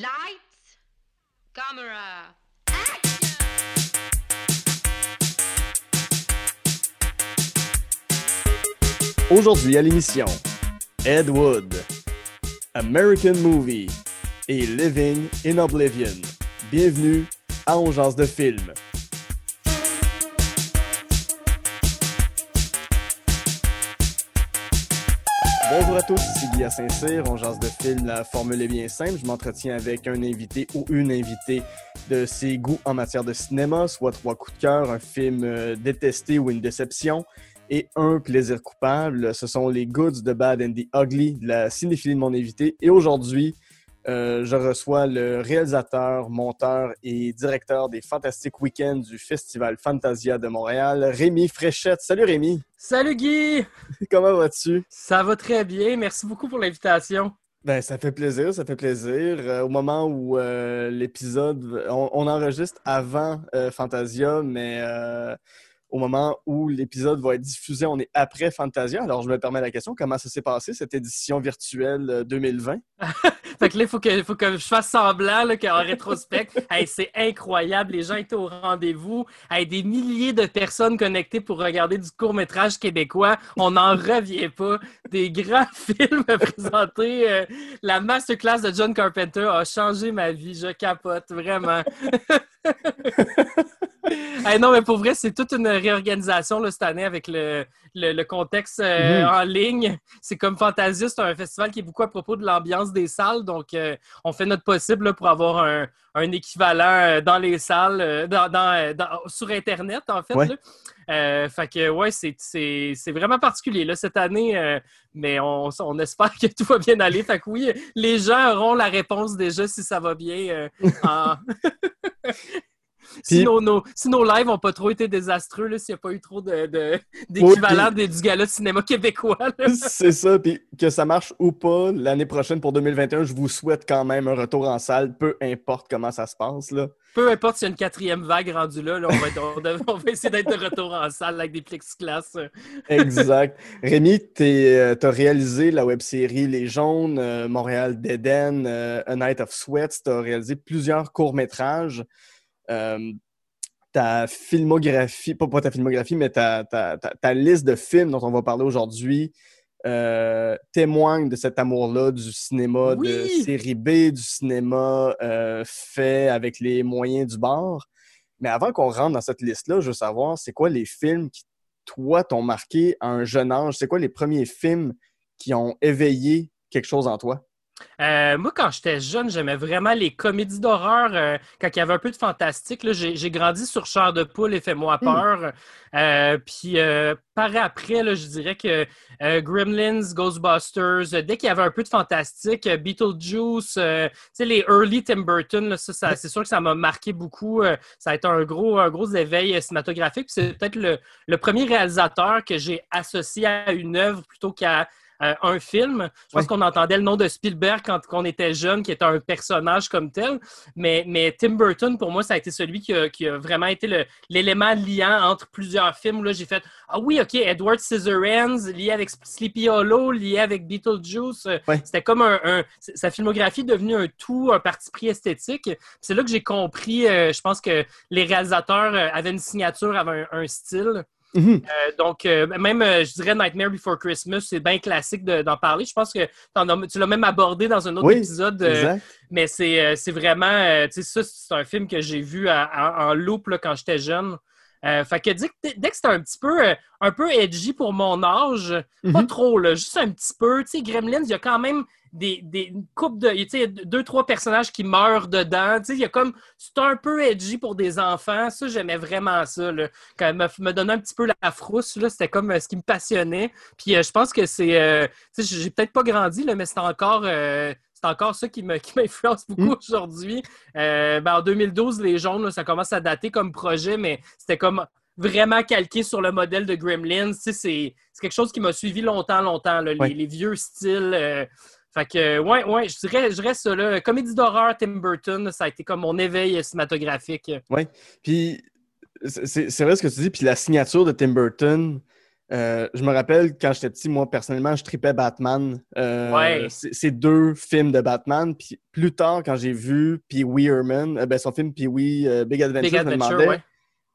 Lights, camera, Aujourd'hui à l'émission, Ed Wood, American Movie et Living in Oblivion. Bienvenue à Ongeance de film. Guy Saint-Cyr, on jase de film, la formule est bien simple. Je m'entretiens avec un invité ou une invitée de ses goûts en matière de cinéma, soit trois coups de cœur, un film euh, détesté ou une déception, et un plaisir coupable. Ce sont les Goods, The Bad and the Ugly de la cinéphilie de mon invité. Et aujourd'hui, euh, je reçois le réalisateur, monteur et directeur des Fantastiques Weekends du Festival Fantasia de Montréal, Rémi Fréchette. Salut Rémi! Salut Guy! Comment vas-tu? Ça va très bien. Merci beaucoup pour l'invitation. Ben, ça fait plaisir, ça fait plaisir. Euh, au moment où euh, l'épisode, on, on enregistre avant Fantasia, mais au moment où l'épisode va être diffusé, on est après Fantasia. Alors, je me permets la question, comment ça s'est passé, cette édition virtuelle euh, 2020? Fait que là, il faut que, faut que je fasse semblant qu'en rétrospect, c'est incroyable. Les gens étaient au rendez-vous. Des milliers de personnes connectées pour regarder du court-métrage québécois. On n'en revient pas. Des grands films présentés. Euh, la masterclass de John Carpenter a changé ma vie. Je capote, vraiment. Hey, non, mais pour vrai, c'est toute une réorganisation là, cette année avec le, le, le contexte euh, Mhm. en ligne. C'est comme Fantasia, c'est un festival qui est beaucoup à propos de l'ambiance des salles. Donc, euh, on fait notre possible là, pour avoir un, un équivalent euh, dans les salles, dans, dans, dans- sur Internet, en fait. Ouais. là. Euh, fait que, ouais, c'est- vraiment particulier là, cette année, euh, mais on, on espère que tout va bien aller. Fait que oui, les gens auront la réponse déjà si ça va bien. euh, en- si, nos, nos- si nos lives n'ont pas trop été désastreux, s'il n'y a pas eu trop de- de- d'équivalent des- du gala de cinéma québécois. C'est ça, puis que ça marche ou pas, l'année prochaine pour 2021, je vous souhaite quand même un retour en salle, peu importe comment ça se passe. Là. Peu importe s'il y a une quatrième vague rendue là, là, on, va être- on dev- on va essayer d'être de retour en salle avec des plexiglas. euh. Exact. Rémi, tu as réalisé la web-série Les Jaunes, euh, Montréal d'Éden, euh, A Night of Sweats. Tu as réalisé plusieurs courts-métrages. Euh, ta filmographie, pas, pas ta filmographie, mais ta, ta- ta- ta liste de films dont on va parler aujourd'hui euh, témoigne de cet amour-là du cinéma de série B, du cinéma euh, fait avec les moyens du bord. Mais avant qu'on rentre dans cette liste-là, je veux savoir, c'est quoi les films qui, toi, t'ont marqué à un jeune âge? C'est quoi les premiers films qui ont éveillé quelque chose en toi? Euh, moi, quand j'étais jeune, j'aimais vraiment les comédies d'horreur. euh, quand il y avait un peu de fantastique, j'ai, grandi sur Char de poule et Fais-moi peur. Euh, puis par après, là, je dirais que Gremlins, Ghostbusters, dès qu'il y avait un peu de fantastique, Beetlejuice, les early Tim Burton, là, ça, ça- c'est sûr que ça m'a marqué beaucoup. ça a été un gros, un gros éveil cinématographique. C'est peut-être le, le premier réalisateur que j'ai associé à une œuvre plutôt qu'à euh, un film. Je pense Ouais. qu'on entendait le nom de Spielberg quand on était jeune, qui était un personnage comme tel. Mais, mais Tim Burton, pour moi, ça a été celui qui a, qui a vraiment été l'élément liant entre plusieurs films. Là, j'ai fait Ah oui, OK, Edward Scissorhands, lié avec Sleepy Hollow, lié avec Beetlejuice. Euh, Ouais. C'était comme un, un- Sa filmographie est devenue un tout, un parti pris esthétique. C'est là que j'ai compris, euh, je pense que les réalisateurs avaient une signature, avaient un, un style. Mhm. Euh, donc, euh, même, euh, je dirais Nightmare Before Christmas, c'est bien classique de- d'en parler. Je pense que as- tu l'as même abordé dans un autre Oui, épisode. mais c'est vraiment, tu sais, ça, c'est un film que j'ai vu à- à- en loop là, quand j'étais jeune. Fait que dès que, dès que c'était un petit peu, un peu edgy pour mon âge, pas Mhm. trop, là, juste un petit peu. Tu sais, Gremlins, il y a quand même des, des une couple de, tu sais, deux, trois personnages qui meurent dedans. Tu sais, il y a comme, c'est un peu edgy pour des enfants. Ça, j'aimais vraiment ça, là. Quand elle me, me donnait un petit peu la frousse, là, c'était comme euh, ce qui me passionnait. Puis euh, je pense que c'est, euh, tu sais, j'ai peut-être pas grandi, là, mais c'est encore, c'est encore ça qui m'influence beaucoup Mm. aujourd'hui. Euh, ben, en 2012, les jaunes, là, ça commence à dater comme projet, mais c'était comme vraiment calqué sur le modèle de Gremlins. Tu sais, c'est quelque chose qui m'a suivi longtemps, longtemps, là, les, vieux styles. euh, fait que, ouais, ouais, je dirais, je dirais ça, là. Comédie d'horreur, Tim Burton, ça a été comme mon éveil cinématographique. Puis c'est vrai ce que tu dis, puis la signature de Tim Burton, Euh, je me rappelle quand j'étais petit, moi personnellement, je tripais Batman. Euh, Ouais. c'est deux films de Batman. Puis plus tard, quand j'ai vu Pee Wee Herman, euh, ben, son film Pee Wee euh, Big Adventure, Big je me demandais, ouais.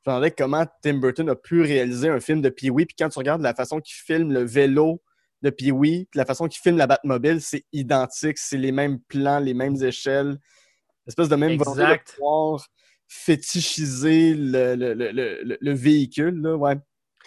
je me demandais comment Tim Burton a pu réaliser un film de Pee Wee. Puis quand tu regardes la façon qu'il filme le vélo de Pee Wee, puis la façon qu'il filme la Batmobile, c'est identique. C'est les mêmes plans, les mêmes échelles. Espèce de même volonté de pouvoir fétichiser le, le- le- le- le véhicule. Là, ouais.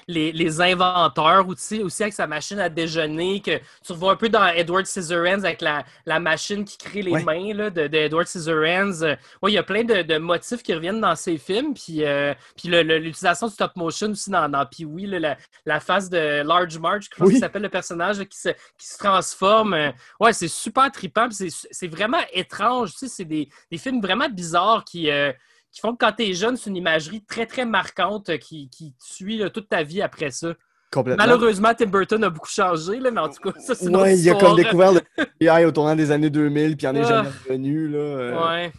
Les, les inventeurs aussi, aussi avec sa machine à déjeuner, que tu revois un peu dans Edward Scissorhands avec la, la machine qui crée les Ouais. mains là, de, de Edward Scissorhands. Euh, ouais, il y a plein de, de motifs qui reviennent dans ces films. Puis, euh, puis le- le- l'utilisation du stop motion aussi dans, dans Pee-Wee, la, la face de Large Marge, je crois Oui. qu'il s'appelle le personnage là, qui, se, qui se transforme. Euh, Ouais, c'est super trippant. c'est vraiment étrange. Tu sais, c'est des, des films vraiment bizarres qui. euh, qui font que quand t'es jeune, c'est une imagerie très, très marquante euh, qui, qui suit là, toute ta vie après ça. Complètement. Malheureusement, Tim Burton a beaucoup changé, là, mais en tout cas, ça, c'est Ouais, il a comme découvert le FBI au tournant des années 2000, puis il en est Ah. jamais revenu. Là. euh, Ouais.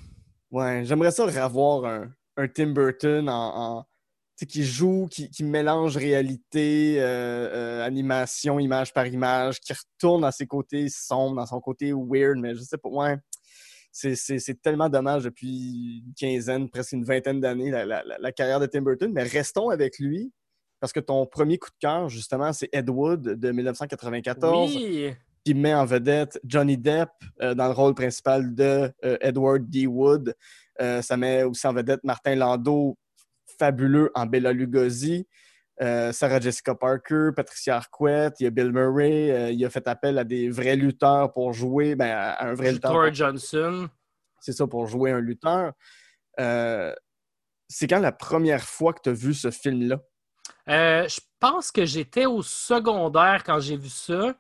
Ouais, j'aimerais ça revoir un, un Tim Burton en, en- tu sais, qui joue, qui, qui mélange réalité, euh, euh, animation, image par image, qui retourne dans ses côtés sombres, dans son côté weird, mais je sais pas, ouais. C'est, tellement dommage depuis une quinzaine, presque une vingtaine d'années, la, la- la- la carrière de Tim Burton. Mais restons avec lui, parce que ton premier coup de cœur, justement, c'est Ed Wood de 1994 Oui. qui met en vedette Johnny Depp euh, dans le rôle principal de euh, Edward D. Wood. Euh, ça met aussi en vedette Martin Landau, fabuleux en Bella Lugosi. Euh, Sarah Jessica Parker, Patricia Arquette, il y a Bill Murray, euh, il a fait appel à des vrais lutteurs pour jouer, ben, à un vrai lutteur. Johnson. C'est ça, pour jouer un lutteur. Euh, c'est quand la première fois que tu as vu ce film-là? Je pense que j'étais au secondaire quand j'ai vu ça.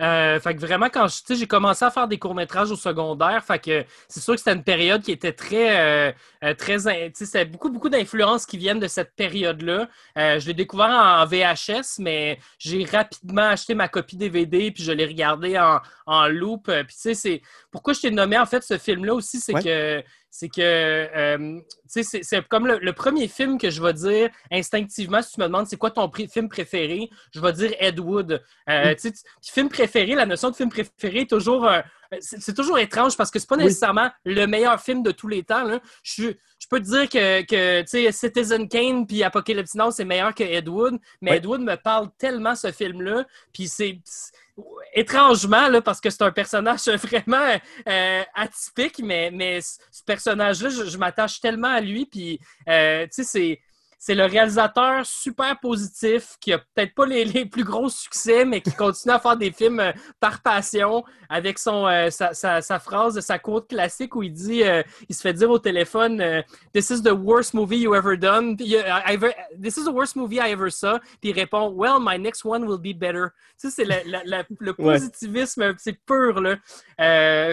Euh, fait que vraiment, quand j'ai commencé à faire des courts-métrages au secondaire, fait que c'est sûr que c'était une période qui était très, euh, euh, très, in- tu sais, c'était beaucoup, beaucoup d'influences qui viennent de cette période-là. Euh, je l'ai découvert en VHS, mais j'ai rapidement acheté ma copie DVD puis je l'ai regardé en, en loop. Puis tu sais, c'est pourquoi je t'ai nommé en fait ce film-là aussi, c'est Ouais. que c'est que euh, tu sais, c'est- comme le, le premier film que je vais dire instinctivement, si tu me demandes c'est quoi ton film préféré, je vais dire Ed Wood. Euh, Mm. tu sais, tu- film préféré, la notion de film préféré est toujours. euh, c'est toujours étrange parce que c'est pas Oui. nécessairement le meilleur film de tous les temps. là. Je, peux te dire que, que tu sais, Citizen Kane puis Apocalypse Now, c'est meilleur que Ed Wood, mais Oui. Ed Wood me parle tellement ce film-là. Puis c'est- étrangement, parce que c'est un personnage vraiment euh, atypique, mais, ce personnage-là, je, je m'attache tellement à lui. Puis, euh, tu sais, c'est. C'est le réalisateur super positif qui a peut-être pas les, les plus gros succès, mais qui continue à faire des films euh, par passion avec son, euh, sa, sa- sa phrase de sa quote classique où il dit, euh, il se fait dire au téléphone, euh, This is the worst movie you ever done. Puis, This is the worst movie I ever saw. Puis il répond, Well, my next one will be better. Tu sais, c'est la- la- la- le Ouais. positivisme, c'est pur, là.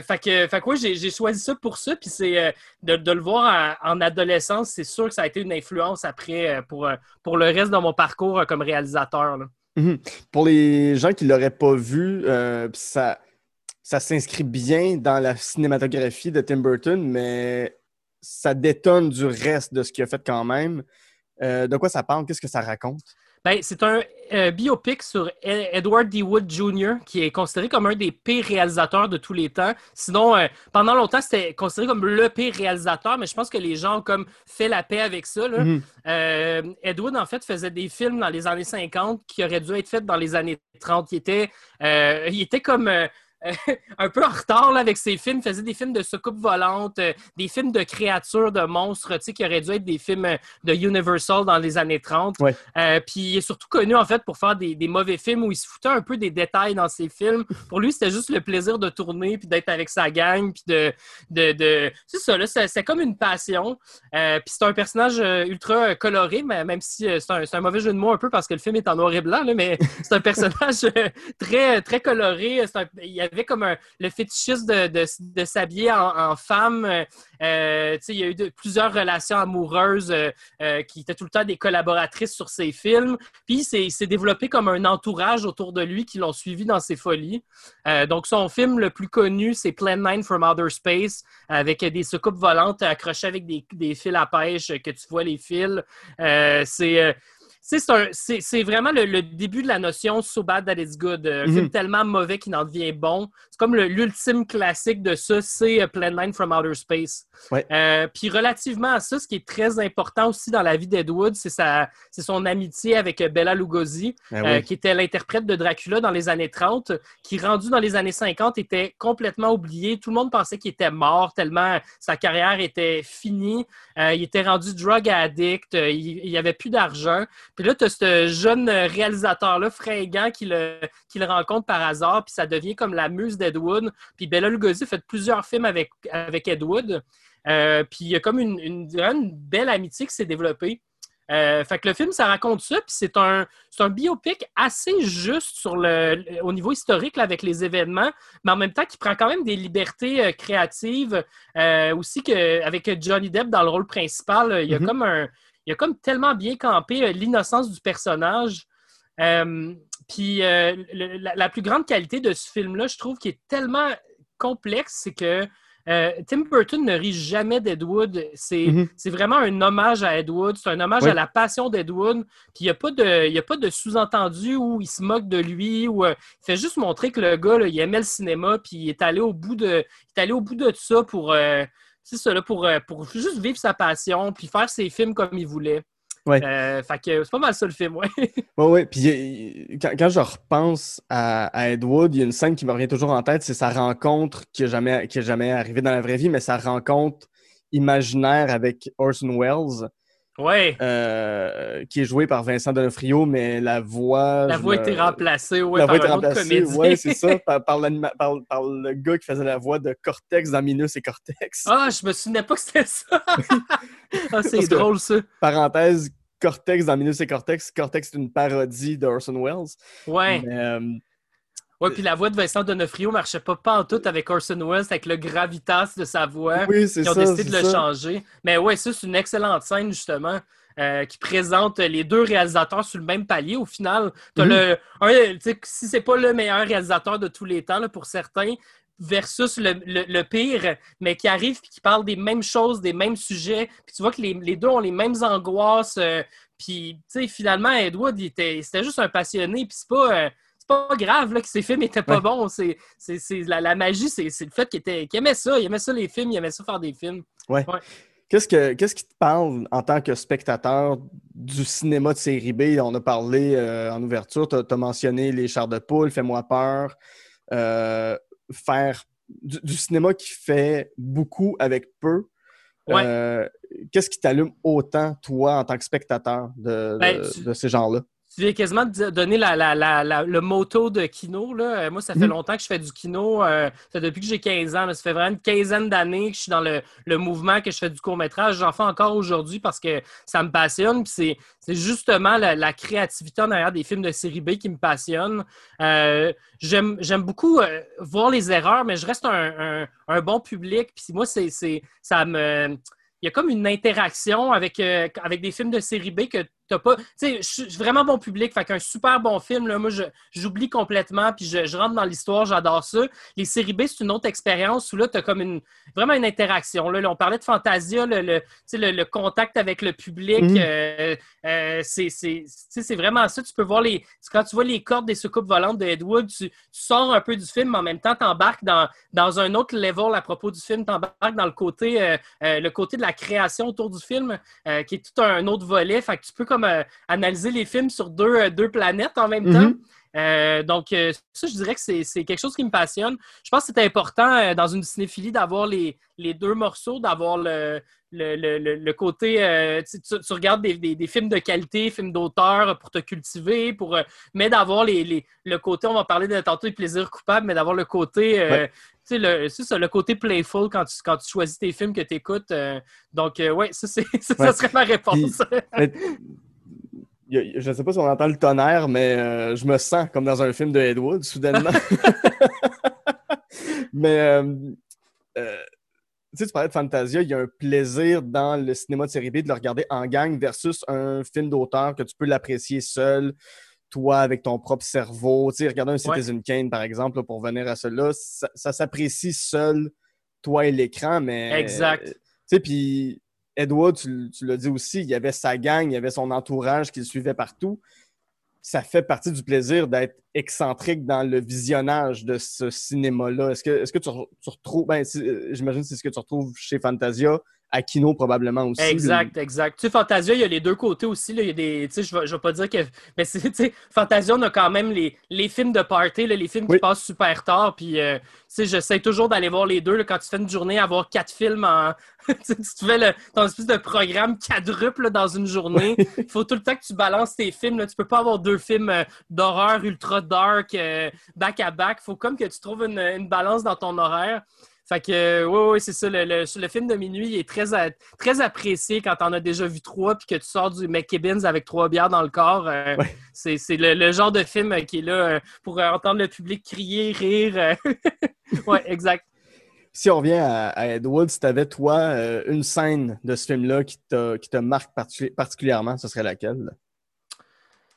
Fait que, fait que ouais, j'ai j'ai choisi ça pour ça. Puis c'est de, de le voir en, en adolescence, c'est sûr que ça a été une influence après euh, pour, euh, pour le reste de mon parcours euh, comme réalisateur. là. Pour les gens qui ne l'auraient pas vu, euh, ça, ça s'inscrit bien dans la cinématographie de Tim Burton, mais ça détonne du reste de ce qu'il a fait quand même. Euh, de quoi ça parle? Qu'est-ce que ça raconte? Ben, c'est un euh, biopic sur E- Edward D. Wood Jr., qui est considéré comme un des pires réalisateurs de tous les temps. Sinon, euh, pendant longtemps, c'était considéré comme le pire réalisateur, mais je pense que les gens ont comme fait la paix avec ça. là. Mhm. Euh, Ed Wood, en fait, faisait des films dans les années 50 qui auraient dû être faits dans les années 30. Il était, il était comme un peu en retard là, avec ses films. Il faisait des films de soucoupe volante, euh, des films de créatures, de monstres, tu sais, qui auraient dû être des films euh, de Universal dans les années 30. Ouais. Euh, puis il est surtout connu, en fait, pour faire des, des mauvais films où il se foutait un peu des détails dans ses films. Pour lui, c'était juste le plaisir de tourner puis d'être avec sa gang puis de... de, de... C'est ça, là, c'est c'est comme une passion. Euh, puis c'est un personnage ultra coloré, mais même si c'est un, c'est un mauvais jeu de mots un peu parce que le film est en noir et blanc, là, mais c'est un personnage très, très coloré. C'est un- il avait comme un- le fétichisme de, de, de s'habiller en, femme. Euh, euh, il y a eu plusieurs relations amoureuses euh, qui étaient tout le temps des collaboratrices sur ses films. Puis il s'est développé comme un entourage autour de lui qui l'ont suivi dans ses folies. Donc son film le plus connu, c'est Plan 9 from Outer Space, avec des soucoupes volantes accrochées avec des, des fils à pêche, que tu vois les fils. C'est. C'est vraiment le, début de la notion so bad that it's good. Un Mhm. film tellement mauvais qu'il en devient bon. C'est comme l'ultime classique de ça, c'est euh, Plan 9 from Outer Space. Ouais. Euh, puis relativement à ça, ce qui est très important aussi dans la vie d'Ed Wood, c'est son amitié avec euh, Bella Lugosi, Ben euh, qui était l'interprète de Dracula dans les années 30, qui rendu dans les années 50 était complètement oublié. Tout le monde pensait qu'il était mort tellement sa carrière était finie. Euh, il était rendu drug addict, il n'y avait plus d'argent. Puis là, tu as ce jeune réalisateur-là, fringant, qui le, qui le rencontre par hasard, puis ça devient comme la muse d'Ed Wood. Puis Bella Lugosi fait plusieurs films avec, avec Ed Wood. Euh, puis il y a comme une, une, une belle amitié qui s'est développée. Euh, fait que le film, ça raconte ça, puis c'est un, c'est un biopic assez juste sur le, au niveau historique là, avec les événements, mais en même temps qui prend quand même des libertés euh, créatives. Euh, aussi que, avec Johnny Depp dans le rôle principal, il y a Mhm. comme un. Il y a comme tellement bien campé euh, l'innocence du personnage. Euh, puis euh, le- la, la plus grande qualité de ce film-là, je trouve, qui est tellement complexe, c'est que euh, Tim Burton ne rit jamais d'Ed Wood. C'est Mhm. c'est vraiment un hommage à Ed Wood. C'est un hommage Oui. à la passion d'Ed Wood. Puis il n'y a pas de, de sous-entendu où il se moque de lui. Euh, il fait juste montrer que le gars, là, il aimait le cinéma. Puis il est allé au bout de, il est allé au bout de ça pour, euh, c'est ça, là, pour, euh, pour juste vivre sa passion. Puis faire ses films comme il voulait. Ouais. Euh, fait que c'est pas mal ça le film, ouais. Oui, oui. Puis euh, quand, quand je repense à, à Ed Wood, il y a une scène qui me revient toujours en tête, c'est sa rencontre qui n'est jamais, qui est jamais arrivée dans la vraie vie, mais sa rencontre imaginaire avec Orson Welles, Ouais. euh, qui est jouée par Vincent Donofrio, mais la voix. La voix a me- été remplacée, ouais, la par voix autre remplacée, ouais, c'est ça, par, par, l'anima- par- par le gars qui faisait la voix de Cortex dans Minus et Cortex. Ah, je me souvenais pas que c'était ça. ah, c'est que- drôle, ça. Parenthèse, Cortex dans Minus et Cortex. Cortex est une parodie de Orson Welles. Ouais. Mais, euh, Ouais, puis la voix de Vincent Donofrio marchait pas pas en tout avec Orson Welles, avec le gravitas de sa voix. oui, c'est Ils ont ça. décidé de le ça. changer. Mais ouais, ça, c'est une excellente scène, justement, euh, qui présente les deux réalisateurs sur le même palier. Au final, t'as Mhm. le. Un, tu sais, si c'est pas le meilleur réalisateur de tous les temps, là, pour certains, versus le, le- le pire, mais qui arrive et qui parle des mêmes choses, des mêmes sujets. Puis tu vois que les, les deux ont les mêmes angoisses. euh, puis, tu sais, finalement, Edward, c'était juste un passionné. Puis c'est pas. euh, pas grave là, que ses films étaient pas Ouais. bons. C'est, c'est, c'est- la, la magie, c'est, c'est le fait qu'il, était, aimait ça. Il aimait ça, les films. Il aimait ça faire des films. Qu'est-ce, que, qu'est-ce qui te parle en tant que spectateur du cinéma de série B? On a parlé euh, en ouverture, tu as mentionné Les Chars de Poule, Fais-moi peur. euh, faire du, du cinéma qui fait beaucoup avec peu. Ouais. Euh, qu'est-ce qui t'allume autant, toi, en tant que spectateur de, Ben, de- tu- de ces gens-là? Tu viens quasiment de donner la, la- la- la- le motto de Kino. Là. Euh, Moi, ça fait Mhm. longtemps que je fais du Kino. euh, ça depuis que j'ai 15 ans. là. Ça fait vraiment une quinzaine d'années que je suis dans le, le mouvement, que je fais du court-métrage. J'en fais encore aujourd'hui parce que ça me passionne. C'est, justement la, créativité en arrière des films de série B qui me passionne. Euh, j'aime, beaucoup euh, voir les erreurs, mais je reste un, un- un bon public. Puis moi, c'est, c'est, ça me... Il y a comme une interaction avec, euh, avec des films de série B que t'as pas. Tu sais, je suis vraiment bon public, fait qu'un super bon film, là, moi, je- j'oublie complètement, puis je, je rentre dans l'histoire, j'adore ça. Les séries B, c'est une autre expérience où là, tu as comme une vraiment une interaction. Là, Là, on parlait de Fantasia, le, le, le, le contact avec le public, Mhm. euh, euh, c'est vraiment ça. Tu peux voir les. Quand tu vois les cordes des soucoupes volantes de Ed Wood, tu, tu sors un peu du film, mais en même temps, tu embarques dans, dans un autre level à propos du film, tu embarques dans le côté, euh, le côté de la création autour du film, qui est tout un autre volet. Fait que tu peux comme euh, analyser les films sur deux, euh, deux planètes en même Mhm. temps. Euh, donc, euh, ça, je dirais que c'est quelque chose qui me passionne. Je pense que c'est important euh, dans une cinéphilie d'avoir les, les deux morceaux, d'avoir le, le, le- le- côté. tu, regardes des, des- des films de qualité, films d'auteur pour te cultiver, pour, mais d'avoir les, les- le côté, on va parler de tantôt des plaisirs coupables, mais d'avoir le côté. Ouais. tu sais, le, ça, le côté playful quand tu, quand tu choisis tes films que tu écoutes. donc, ouais, ça, ça, serait ma réponse. je ne sais pas si on entend le tonnerre, mais euh, je me sens comme dans un film de Ed Wood, soudainement. mais euh, euh, tu parlais de Fantasia, il y a un plaisir dans le cinéma de série B de le regarder en gang versus un film d'auteur que tu peux l'apprécier seul, toi, avec ton propre cerveau. Tu sais, regarder un Citizen Kane, par exemple, là, pour venir à cela, ça, ça s'apprécie seul, toi et l'écran, mais... Exact. Tu sais, puis Edward, tu, l'as dit aussi, il y avait sa gang, il y avait son entourage qui le suivait partout. Ça fait partie du plaisir d'être excentrique dans le visionnage de ce cinéma-là. Est-ce que, est que tu, tu retrouves, ben, euh, j'imagine que c'est ce que tu retrouves chez Fantasia, Aquino probablement aussi. Exact, exact. Tu sais, Fantasia, il y a les deux côtés aussi. Là. Il y a des, tu sais, je ne vais, pas dire que. Mais tu sais, Fantasia, on a quand même les, les films de party, là, les films qui passent super tard. Puis, euh, tu sais, j'essaie toujours d'aller voir les deux. Quand tu fais une journée, avoir quatre films en. tu fais le, ton espèce de programme quadruple dans une journée. Il faut tout le temps que tu balances tes films. Là. Tu peux pas avoir deux films euh, d'horreur ultra dark euh, back à back. Il faut comme que tu trouves une, une balance dans ton horaire. Fait que, oui, oui, c'est ça. Le, le, film de minuit est très, très apprécié quand t'en as déjà vu trois puis que tu sors du McKibbins avec trois bières dans le corps. Euh, c'est le, genre de film qui est là euh, pour entendre le public crier, rire. Euh. oui, exact. Si on revient à, à Ed Wood, si tu avais, toi, une scène de ce film-là qui te, qui te marque particulièrement, ce serait laquelle?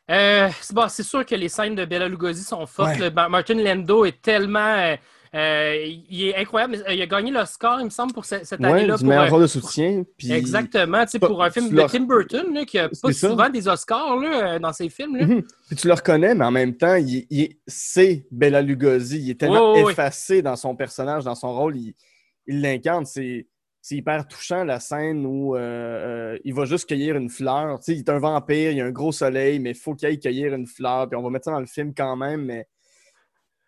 c'est sûr que les scènes de Bella Lugosi sont fortes. Martin Lando est tellement euh, il est incroyable. Il a gagné l'Oscar, il me semble, pour cette, année-là. Du meilleur euh, rôle de soutien. Puis... Exactement. Pour un film de Tim Burton, qui n'a pas souvent des Oscars là, dans ses films. Là. Mhm. Puis tu le reconnais, mais en même temps, il, c'est Bella Lugosi. Il est tellement effacé dans son personnage, dans son rôle. Il l'incarne. C'est hyper touchant la scène où euh, il va juste cueillir une fleur. il est un vampire, il y a un gros soleil, mais il faut qu'il aille cueillir une fleur. Puis on va mettre ça dans le film quand même, mais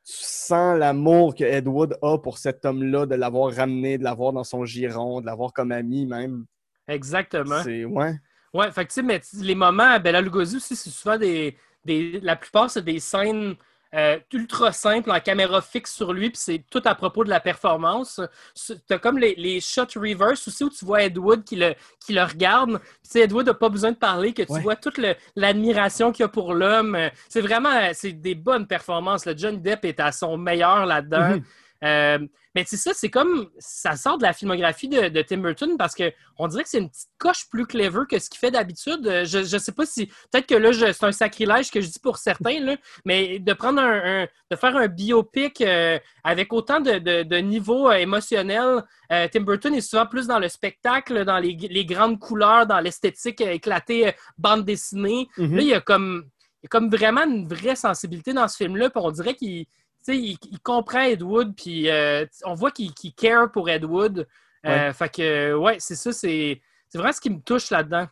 sens l'amour que Edward a pour cet homme-là, de l'avoir ramené, de l'avoir dans son giron, de l'avoir comme ami même. Exactement. C'est ouais. Ouais, fait que, mais les moments à Bella Lugosi aussi, c'est souvent des, des. La plupart, c'est des scènes euh, ultra simple, en caméra fixe sur lui, puis c'est tout à propos de la performance. Tu as comme les, les, shots reverse aussi où tu vois Ed Wood qui le, qui le regarde. Puis Ed Wood n'a pas besoin de parler, que tu vois toute l'admiration qu'il y a pour l'homme. C'est vraiment c'est des bonnes performances. Le John Depp est à son meilleur là-dedans. Mm-hmm. Euh, mais c'est ça, c'est comme ça sort de la filmographie de, Tim Burton parce qu'on dirait que c'est une petite coche plus clever que ce qu'il fait d'habitude. Euh, je ne sais pas si. Peut-être que là, c'est un sacrilège que je dis pour certains, là, mais de prendre un, de faire un biopic euh, avec autant de, de, niveaux émotionnels, Tim Burton est souvent plus dans le spectacle, dans les, grandes couleurs, dans l'esthétique éclatée, bande dessinée. Mm-hmm. Là, il y a comme. Il y a comme vraiment une vraie sensibilité dans ce film-là, puis on dirait qu'il il, comprend Ed Wood, puis euh, on voit qu'il care pour Ed Wood. Euh, fait que, ouais, c'est ça, c'est vraiment ce qui me touche là-dedans.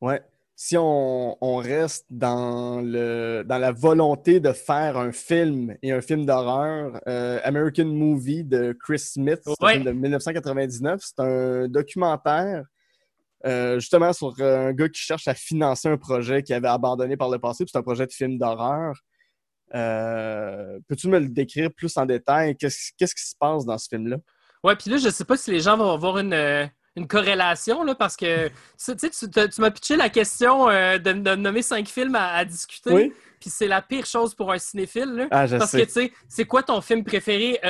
Ouais. Si on, reste dans, le, dans la volonté de faire un film et un film d'horreur, euh, American Movie de Chris Smith, de 1999, c'est un documentaire justement sur un gars qui cherche à financer un projet qu'il avait abandonné par le passé. C'est un projet de film d'horreur. Euh, peux-tu me le décrire plus en détail? Qu'est-ce, qui se passe dans ce film-là? Ouais, puis là, je sais pas si les gens vont avoir une, euh, corrélation, là, parce que tu, m'as pitché la question euh, de, nommer cinq films à, discuter. Puis c'est la pire chose pour un cinéphile. Ah, parce que, tu sais, c'est quoi ton film préféré?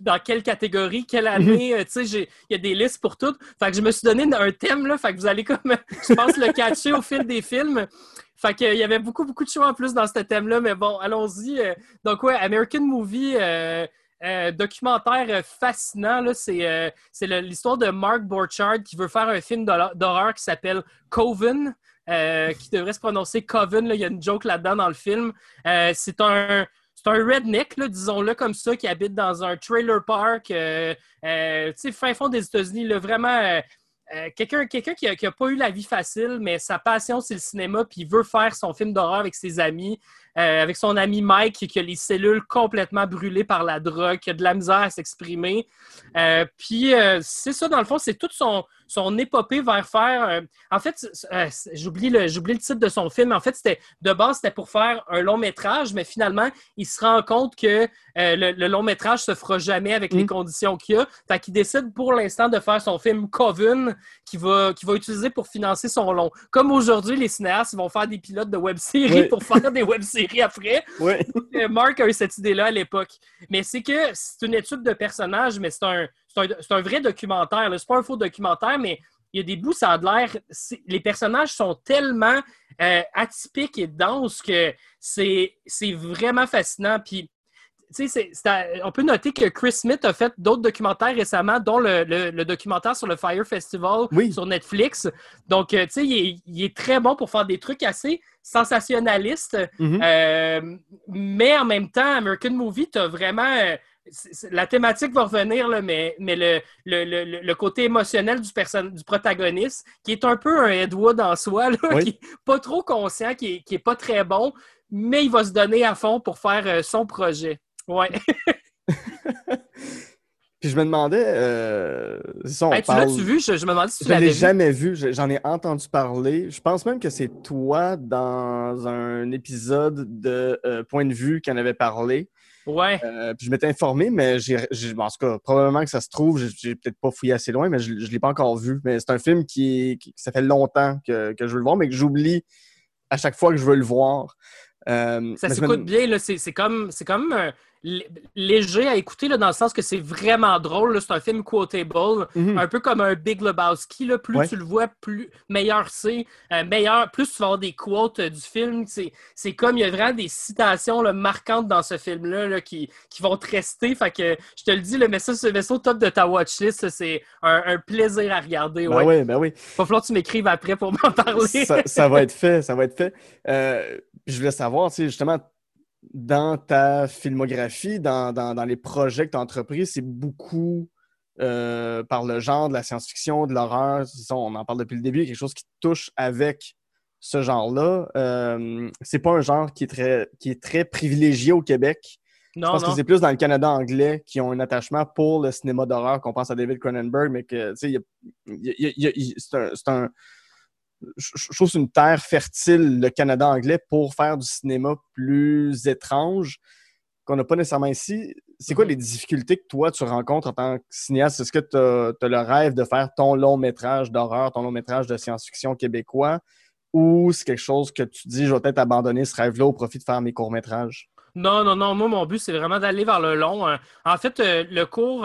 dans quelle catégorie, quelle année? tu sais, il y a des listes pour toutes. Fait que je me suis donné un thème, là. Fait que vous allez comme, je pense, le catcher au fil des films. Fait qu'il y avait beaucoup, beaucoup de choix en plus dans ce thème-là, mais bon, allons-y. Euh, donc, ouais, American Movie, euh, euh, documentaire fascinant. C'est l'histoire de Mark Borchardt qui veut faire un film d'horreur qui s'appelle Coven. Qui devrait se prononcer Coven. Il y a une joke là-dedans dans le film. c'est un, c'est un redneck, disons-le comme ça, qui habite dans un trailer park, sais, fin fond des États-Unis, vraiment euh, quelqu'un qui n'a pas eu la vie facile, mais sa passion, c'est le cinéma, puis il veut faire son film d'horreur avec ses amis, euh, avec son ami Mike, qui a les cellules complètement brûlées par la drogue, qui a de la misère à s'exprimer. Euh, puis c'est ça, dans le fond, c'est tout son, son épopée vers faire. en fait, j'oublie le, le titre de son film. En fait, c'était de base, c'était pour faire un long métrage, mais finalement, il se rend compte que le, long métrage se fera jamais avec les mm. conditions qu'il y a. Fait qu'il décide pour l'instant de faire son film Coven, qui va, qui va utiliser pour financer son long. Comme aujourd'hui, les cinéastes vont faire des pilotes de web-séries pour faire des web-séries après. Euh, Mark a eu cette idée-là à l'époque. Mais c'est que c'est une étude de personnage, mais c'est un, un, vrai documentaire. C'est pas un faux documentaire, mais il y a des bouts, ça a l'air. Les personnages sont tellement euh, atypiques et denses que c'est vraiment fascinant. Puis on peut noter que Chris Smith a fait d'autres documentaires récemment, dont le, documentaire sur le Fire Festival sur Netflix. Donc, euh, tu sais, il, est très bon pour faire des trucs assez sensationnalistes. Mm-hmm. Euh, mais en même temps, American Movie, tu as vraiment. Euh, la thématique va revenir, là, mais, mais le, le, côté émotionnel du, du protagoniste, qui est un peu un Edward en soi, qui n'est pas trop conscient, qui n'est qui est pas très bon, mais il va se donner à fond pour faire son projet. Ouais. Puis je me demandais, euh, tu l'as-tu vu? Je, me demandais si tu l'avais vu. Je l'ai jamais vu. J'en ai entendu parler. Je pense même que c'est toi dans un épisode de euh, Point de vue qui en avait parlé. Ouais. Euh, puis je m'étais informé, mais j'ai, en tout cas, probablement que ça se trouve. J'ai peut-être pas fouillé assez loin, mais je, ne l'ai pas encore vu. Mais c'est un film qui, ça fait longtemps que, que, je veux le voir, mais que j'oublie à chaque fois que je veux le voir. Euh, ça s'écoute bien, là. C'est, comme, c'est comme léger à écouter là, dans le sens que c'est vraiment drôle. C'est un film quotable, mhm. un peu comme un Big Lebowski. Là. Plus tu le vois, plus meilleur c'est. Euh, meilleur, plus tu vas avoir des quotes euh, du film. C'est comme il y a vraiment des citations là, marquantes dans ce film-là qui, qui, vont te rester. Fait que je te le dis, le message vaisseau top de ta watchlist, c'est un, plaisir à regarder. Ben oui, ben oui. Va falloir que tu m'écrives après pour m'en parler. Ça, va être fait, ça va être fait. Euh, je voulais savoir, justement, dans ta filmographie, dans, les projets que tu as entrepris, c'est beaucoup euh, par le genre de la science-fiction, de l'horreur. On en parle depuis le début, quelque chose qui touche avec ce genre-là. Euh, c'est pas un genre qui est très, qui est très privilégié au Québec. Non, Je pense que c'est plus dans le Canada anglais qui ont un attachement pour le cinéma d'horreur qu'on pense à David Cronenberg, mais que c'est un, je trouve c'est une terre fertile, le Canada anglais, pour faire du cinéma plus étrange qu'on n'a pas nécessairement ici. C'est quoi mhm. les difficultés que toi, tu rencontres en tant que cinéaste? Est-ce que tu as, le rêve de faire ton long métrage d'horreur, ton long métrage de science-fiction québécois? Ou c'est quelque chose que tu dis, je vais peut-être abandonner ce rêve-là au profit de faire mes courts-métrages? Non, non, non. Moi, mon but, c'est vraiment d'aller vers le long. Hein. En fait, euh, le court,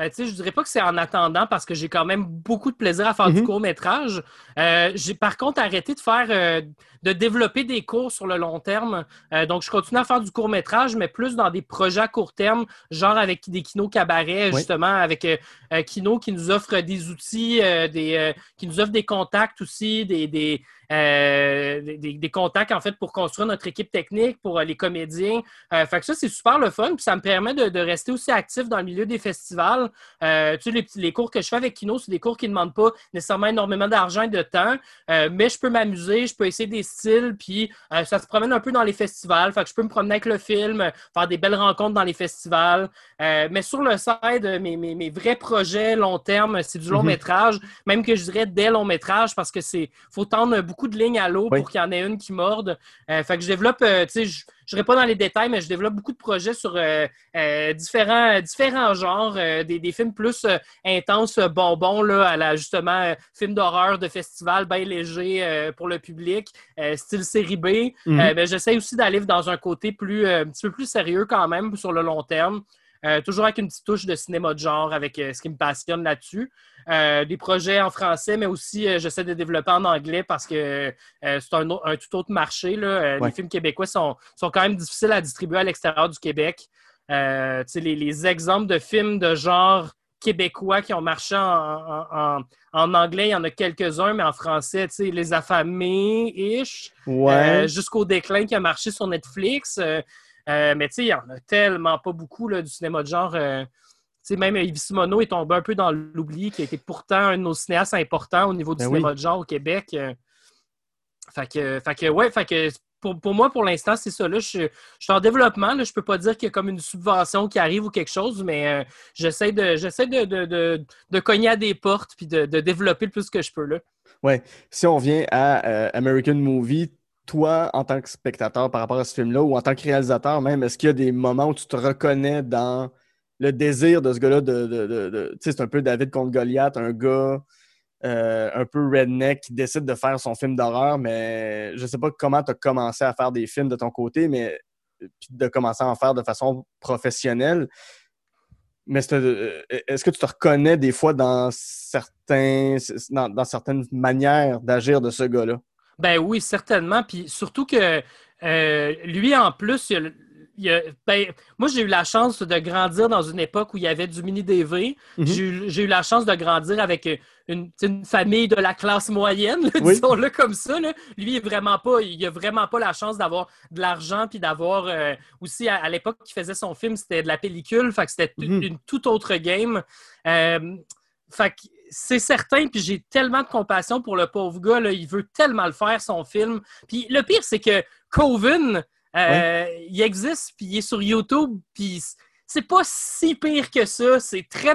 euh, je ne dirais pas que c'est en attendant parce que j'ai quand même beaucoup de plaisir à faire du mhm. court métrage. Euh, j'ai par contre arrêté de faire, euh, de développer des cours sur le long terme. donc, je continue à faire du court métrage, mais plus dans des projets à court terme, genre avec des kinos cabarets, justement, avec Kino qui nous offre des outils, des, qui nous offre des contacts aussi, des, des euh, des, contacts en fait pour construire notre équipe technique, pour euh, les comédiens. Euh, fait que ça, c'est super le fun. Puis ça me permet de, rester aussi actif dans le milieu des festivals. tu sais, les, cours que je fais avec Kino, c'est des cours qui ne demandent pas nécessairement énormément d'argent et de temps, mais je peux m'amuser, je peux essayer des styles, puis ça se promène un peu dans les festivals. Fait que je peux me promener avec le film, faire des belles rencontres dans les festivals. mais sur le side, mes, mes, vrais projets long terme, c'est du long mhm. métrage, même que je dirais des longs métrages parce que c'est faut tendre beaucoup de lignes à l'eau pour qu'il y en ait une qui morde. Euh, fait que je développe, euh, tu sais, je ne serai pas dans les détails, mais je développe beaucoup de projets sur euh, différents, différents genres, des, films plus intenses, bonbons, là, à la, justement, film d'horreur, de festival, bien léger pour le public, style série B. Ben, j'essaie aussi d'aller dans un côté plus, un petit peu plus sérieux quand même sur le long terme. Toujours avec une petite touche de cinéma de genre, avec ce qui me passionne là-dessus. Euh, des projets en français, mais aussi euh, j'essaie de développer en anglais parce que euh, c'est un, tout autre marché. Les films québécois sont, sont, quand même difficiles à distribuer à l'extérieur du Québec. Les, les, exemples de films de genre québécois qui ont marché en, anglais, il y en a quelques-uns, mais en français, Les Affamés-ish, jusqu'au déclin qui a marché sur Netflix. Mais il n'y en a tellement pas beaucoup là, du cinéma de genre même Yves Simoneau est tombé un peu dans l'oubli, qui a été pourtant un de nos cinéastes importants au niveau du ben cinéma de genre au Québec. Euh. Fait que, ouais, fait que pour, moi, pour l'instant, c'est ça. Là, je, suis en développement. je ne peux pas dire qu'il y a comme une subvention qui arrive ou quelque chose, mais euh, j'essaie de, j'essaie de, cogner à des portes puis de, développer le plus que je peux. Là. Ouais. Si on vient à euh, American Movie, toi, en tant que spectateur par rapport à ce film-là, ou en tant que réalisateur même, est-ce qu'il y a des moments où tu te reconnais dans le désir de ce gars-là de. tu sais, c'est un peu David contre Goliath, un gars euh, un peu redneck qui décide de faire son film d'horreur, mais je sais pas comment tu as commencé à faire des films de ton côté, mais de commencer à en faire de façon professionnelle. Mais euh, est-ce que tu te reconnais des fois dans, certains, dans, certaines manières d'agir de ce gars-là? Ben oui, certainement. Puis surtout que euh, lui, en plus, il a ben, moi, j'ai eu la chance de grandir dans une époque où il y avait du mini-DV. Mhm. J'ai eu la chance de grandir avec une, famille de la classe moyenne, disons-le comme ça. Lui, il est vraiment pas, il a vraiment pas la chance d'avoir de l'argent puis d'avoir euh, aussi à, l'époque qu'il faisait son film, c'était de la pellicule, fait que c'était Mhm. une toute autre game. Euh, fait que c'est certain, puis j'ai tellement de compassion pour le pauvre gars, il veut tellement le faire, son film. Puis le pire, c'est que Coven, euh, il existe, puis il est sur YouTube, puis c'est pas si pire que ça. C'est très,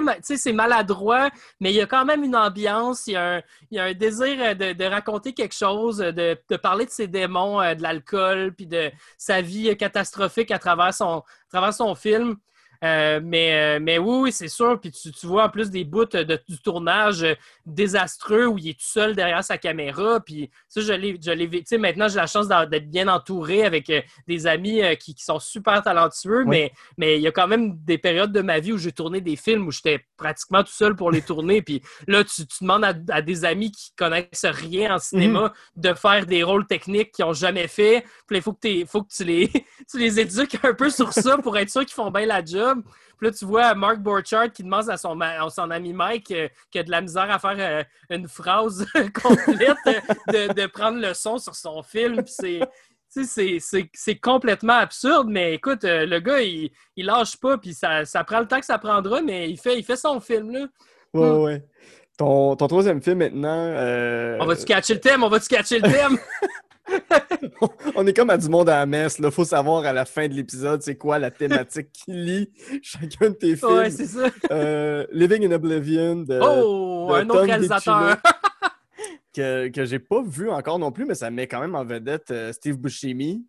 maladroit, mais il y a quand même une ambiance. Il y a un, désir euh, de, raconter quelque chose, de, parler de ses démons, euh, de l'alcool, puis de sa vie catastrophique à travers son film. Euh, mais, euh, mais oui, oui, c'est sûr. Puis tu, tu vois en plus des bouts de- du tournage désastreux où il est tout seul derrière sa caméra. Puis ça, je l'ai, sais, maintenant, j'ai la chance d'être bien entouré avec euh, des amis qui, qui sont super talentueux. Oui. Mais, mais il y a quand même des périodes de ma vie où j'ai tourné des films où j'étais pratiquement tout seul pour les tourner. Puis là, tu, tu demandes à, à des amis qui connaissent rien en cinéma de faire des rôles techniques qu'ils n'ont jamais fait. Puis il faut que, faut que tu, les, tu les éduques un peu sur ça pour être sûr qu'ils font bien la job. Puis là, tu vois Mark Borchardt qui demande à son, ma- à son ami Mike euh, qui a de la misère à faire euh, une phrase complète euh, de, de prendre le son sur son film. C'est. C'est, complètement absurde, mais écoute, le gars, il, il lâche pas, puis ça, ça prend le temps que ça prendra, mais il fait, il fait son film, là. Ouais, Hmm. ouais. Ton, ton troisième film maintenant. euh, On va-tu catcher le thème? On va-tu catcher le thème? On est comme à du monde à la messe. Il faut savoir à la fin de l'épisode c'est quoi la thématique qui lie chacun de tes films. ouais, c'est ça. Euh, Living in Oblivion de, Oh, de un autre Tom réalisateur. que, que j'ai pas vu encore non plus, mais ça met quand même en vedette euh, Steve Buscemi,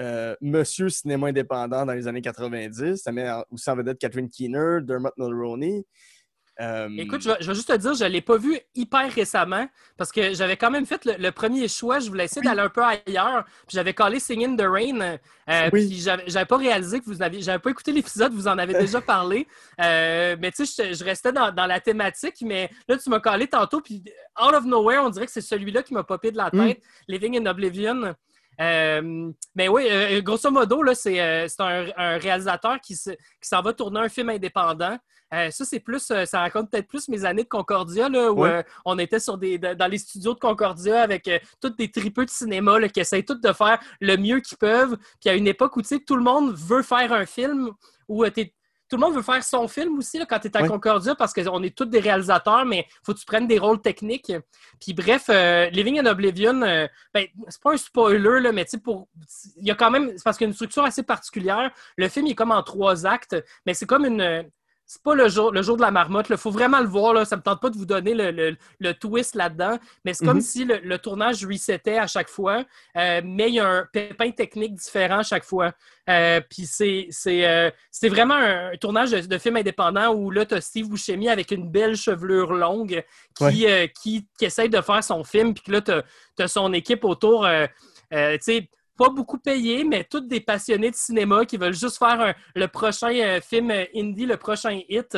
euh, monsieur cinéma indépendant dans les années 90. Ça met aussi en vedette Catherine Keener, Dermot Mulroney. Euh, Écoute, je vais, je vais juste te dire, je ne l'ai pas vu hyper récemment parce que j'avais quand même fait le, le premier choix. Je voulais essayer d'aller un peu ailleurs. Puis j'avais collé Sing in the Rain. euh, Oui. Puis j'avais pas réalisé que vous aviez. J'avais pas écouté l'épisode, vous en avez déjà parlé. Euh, mais tu sais, je, je restais dans, dans la thématique. Mais là, tu m'as collé tantôt. Puis out of nowhere, on dirait que c'est celui-là qui m'a popé de la Mm. tête. Living in Oblivion. Euh, mais oui, euh, grosso modo, là, c'est euh, c'est un, un réalisateur qui se- qui s'en va tourner un film indépendant. Euh, ça, c'est plus, euh, ça raconte peut-être plus mes années de Concordia, là, où on était sur des, de- dans les studios de Concordia avec tous des tripeux de cinéma là, qui essayent tous de faire le mieux qu'ils peuvent. Puis à une époque où tu sais, tout le monde veut faire un film, où t'es- tout le monde veut faire son film aussi là, quand tu es à. Concordia parce qu'on est tous des réalisateurs, mais faut que tu prennes des rôles techniques. Puis bref, euh, Living in Oblivion, euh, ben, c'est pas un spoiler, là, mais tu sais, pour. Il y a quand même. C'est parce qu'il y a une structure assez particulière. Le film il est comme en trois actes, mais c'est comme une. C'est pas le jour, le jour de la marmotte. Il faut vraiment le voir. Là. Ça me tente pas de vous donner le, le- le twist là-dedans. Mais c'est comme Mhm. si le, le tournage resetait à chaque fois. euh, mais il y a un pépin technique différent à chaque fois. Euh, Puis c'est euh, c'est vraiment un, un tournage de, de film indépendant où là, tu as Steve Buscemi avec une belle chevelure longue qui, euh, qui, qui essaye de faire son film. Puis que là, tu as, son équipe autour. euh, tu sais, pas beaucoup payés, mais tous des passionnés de cinéma qui veulent juste faire un- le prochain euh, film euh, indie, le prochain hit.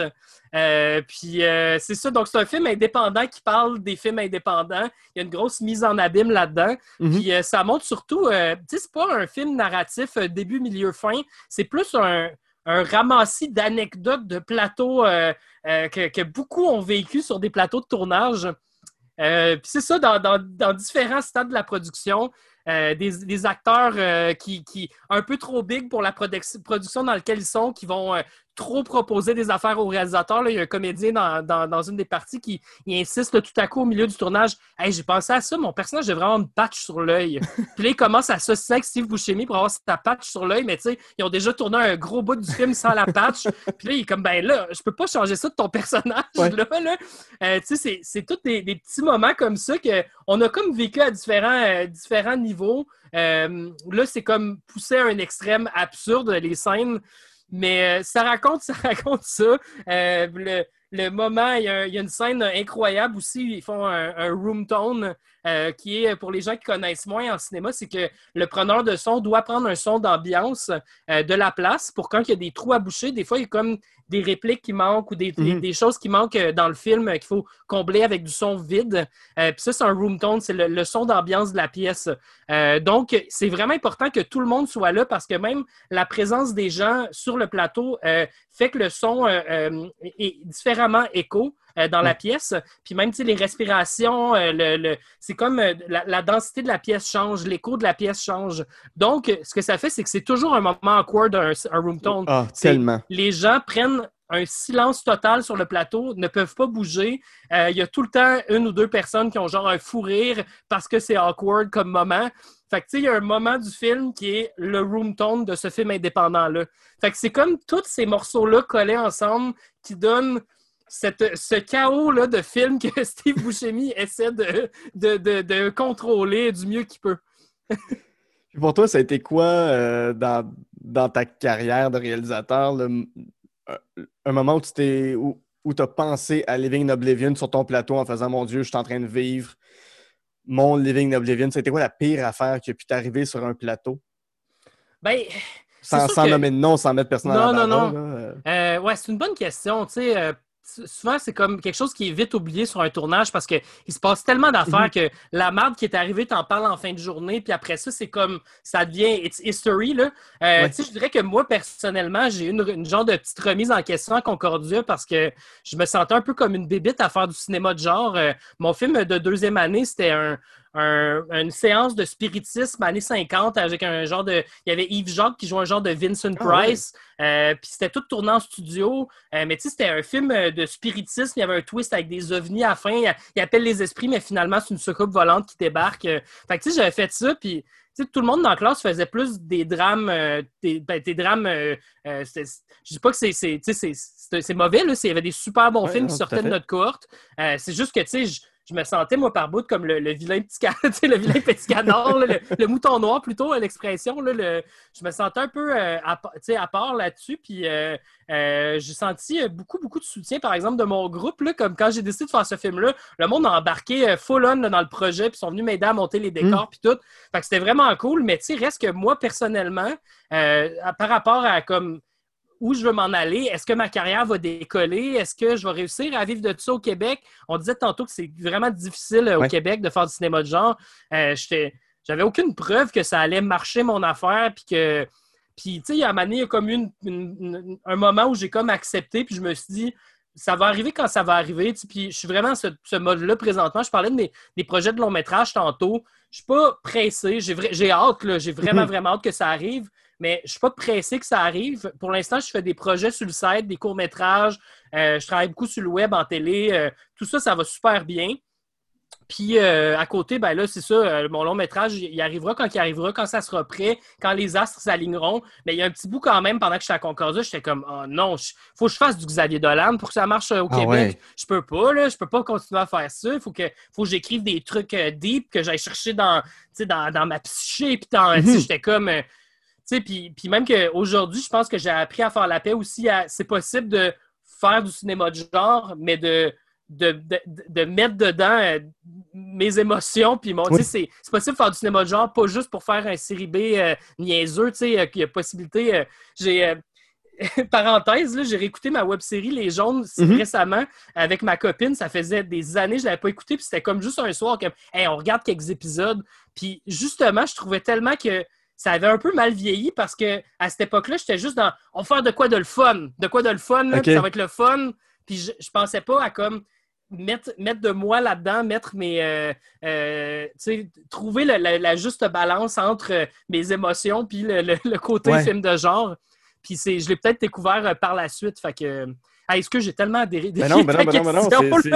Euh, puis euh, c'est ça, donc c'est un film indépendant qui parle des films indépendants. Il y a une grosse mise en abîme là-dedans. Mhm. Puis ça montre surtout, tu c'est pas un film narratif début, milieu, fin. C'est plus un, un ramassis d'anecdotes de plateaux que, que beaucoup ont vécu sur des plateaux de tournage. Euh, puis c'est ça, dans, dans- dans différents stades de la production, euh, des, acteurs euh, qui, qui un peu trop big pour la produc- production dans laquelle ils sont, qui vont euh, trop proposer des affaires au réalisateur. Là, il y a un comédien dans, dans- dans une des parties qui il insiste là, tout à coup au milieu du tournage Hey, j'ai pensé à ça, mon personnage a vraiment une patch sur l'œil. Puis là, il commence à s'associer avec Steve Buscemi pour avoir sa patch sur l'œil, mais tu sais, ils ont déjà tourné un gros bout du film sans la patch. Puis là, il est comme ben là, je peux pas changer ça de ton personnage. Ouais. Là, là. Euh, tu sais, c'est- tous des, des petits moments comme ça qu'on a comme vécu à différents, euh, différents niveaux. Euh, là, c'est comme poussé à un extrême absurde, les scènes. Mais euh, ça raconte, ça raconte ça. Euh, le, le moment, il y, a, une scène incroyable aussi. Ils font un, room tone euh, qui est, pour les gens qui connaissent moins en cinéma, c'est que le preneur de son doit prendre un son d'ambiance de la place pour quand il y a des trous à boucher. Des fois, il y comme des répliques qui manquent ou des, des- Mhm. des choses qui manquent euh, dans le film euh, qu'il faut combler avec du son vide. Euh, Puis ça, c'est un room tone, c'est le, le son d'ambiance de la pièce. Euh, donc, c'est vraiment important que tout le monde soit là parce que même la présence des gens sur le plateau euh, fait que le son est différemment écho euh, dans la pièce. Puis même, tu sais, les respirations, euh, le, le- c'est comme euh, la, la densité de la pièce change, l'écho de la pièce change. Donc, ce que ça fait, c'est que c'est toujours un moment awkward, un, un room tone. Ah, tellement. Les gens prennent un silence total sur le plateau, ne peuvent pas bouger. Il y a tout le temps une ou deux personnes qui ont genre un fou rire parce que c'est awkward comme moment. Fait que, tu sais, il y a un moment du film qui est le room tone de ce film indépendant-là. Fait que c'est comme tous ces morceaux-là collés ensemble qui donnent cette, ce chaos-là de film que Steve Buscemi essaie de, de, de- de contrôler du mieux qu'il peut. Pour toi, ça a été quoi euh, dans, dans ta carrière de réalisateur, le- un, moment où tu t'es où, où tu as pensé à Living in Oblivion sur ton plateau en faisant Mon Dieu, je suis en train de vivre mon Living in Oblivion. C'était quoi la pire affaire qui a pu t'arriver sur un plateau? Ben, Sans, sûr sans que- nommer de nom, sans mettre personne Non, dans la non, barre, là, euh. Euh, ouais, c'est une bonne question. Tu sais, euh, souvent, c'est comme quelque chose qui est vite oublié sur un tournage parce qu'il se passe tellement d'affaires Mhm. que la marde qui est arrivée, t'en parles en fin de journée, puis après ça, c'est comme ça devient it's history. Là. Euh, Ouais. Je dirais que moi, personnellement, j'ai eu une, une genre de petite remise en question à Concordia parce que je me sentais un peu comme une bébite à faire du cinéma de genre. Euh, mon film de deuxième année, c'était un, un- une séance de spiritisme années 50 avec un genre de. Il y avait Yves Jacques qui jouait un genre de Vincent Ah, Price. Euh, puis c'était tout tourné en studio. Euh, mais tu sais, c'était un film euh, de spiritisme. Il y avait un twist avec des ovnis à la fin. Il, il appelle les esprits, mais finalement, c'est une soucoupe volante qui débarque. Fait que tu sais, j'avais fait ça. Puis tu sais, tout le monde dans la classe faisait plus des drames. euh, des, ben, des drames. euh, euh, je dis pas que c'est c'est- tu sais, c'est- c'est- c'est mauvais. Là. Il y avait des super bons Ouais, films non, qui sortaient de notre cohorte. C'est juste que, tu sais, je, je me sentais, moi, par bout, comme le, le vilain petit canard, le vilain petit canard, là, le, le mouton noir, plutôt, l'expression. le- Je me sentais un peu euh, à, à part là-dessus. Puis euh, euh, j'ai senti beaucoup, beaucoup de soutien, par exemple, de mon groupe. Là, comme quand j'ai décidé de faire ce film-là, le monde a embarqué full on là, dans le projet, puis sont venus m'aider à monter les décors, puis tout. Fait que c'était vraiment cool. Mais, tu sais, reste que moi, personnellement, par rapport à comme où je veux m'en aller? Est-ce que ma carrière va décoller? Est-ce que je vais réussir à vivre de ça au Québec? On disait tantôt que c'est vraiment difficile euh, au Ouais. Québec de faire du cinéma de genre. Euh, J'avais aucune preuve que ça allait marcher mon affaire, puis que. Puis, tu sais, à un moment donné, il y a comme une- une- une- un moment où j'ai comme accepté, puis je me suis dit, ça va arriver quand ça va arriver. Puis, je suis vraiment ce, ce mode-là présentement. Je parlais de mes, des projets de long métrage tantôt. Je suis pas pressé. J'ai hâte, là. J'ai vraiment, Mhm. vraiment hâte que ça arrive mais je suis pas pressé que ça arrive. Pour l'instant, je fais des projets sur le site, des courts-métrages. Euh, je travaille beaucoup sur le web, en télé. Euh, tout ça, ça va super bien. Puis euh, à côté, ben là, c'est ça, mon long métrage, il arrivera quand il arrivera, quand ça sera prêt, quand les astres s'aligneront. Mais il y a un petit bout quand même, pendant que j'étais à Concordia, j'étais comme oh non, il faut que je fasse du Xavier Dolan pour que ça marche au Ah Québec. ouais. Je peux pas, là, je peux pas continuer à faire ça. Il faut que, faut que j'écrive des trucs deep, que j'aille chercher dans, dans, dans ma psyché. Puis sais, Mhm. j'étais comme. Sais, puis, puis même qu'aujourd'hui, je pense que j'ai appris à faire la paix aussi. à- C'est possible de faire du cinéma de genre, mais de, de, de, de mettre dedans euh, mes émotions. Puis mon, Oui. c'est, c'est possible de faire du cinéma de genre, pas juste pour faire un série B euh, niaiseux. Tu sais, euh, qu'il y a possibilité. euh, j'ai. parenthèse, là, j'ai réécouté ma web série Les Jaunes Mhm. récemment avec ma copine. Ça faisait des années que je l'avais pas écouté. Puis c'était comme juste un soir, comme, hey, on regarde quelques épisodes. Puis justement, je trouvais tellement que ça avait un peu mal vieilli parce que à cette époque-là, j'étais juste dans on va faire de quoi de le fun. De quoi de le fun, là, puis ça va être le fun. Puis je, je pensais pas à comme mettre, mettre de moi là-dedans, mettre mes. euh, euh, tu sais, trouver le- la, la juste balance entre euh, mes émotions puis le, le- le côté Ouais. film de genre. Puis c'est, je l'ai peut-être découvert euh, par la suite. Fait que. Euh, est-ce que j'ai tellement adhéré Ben non, non, non, non,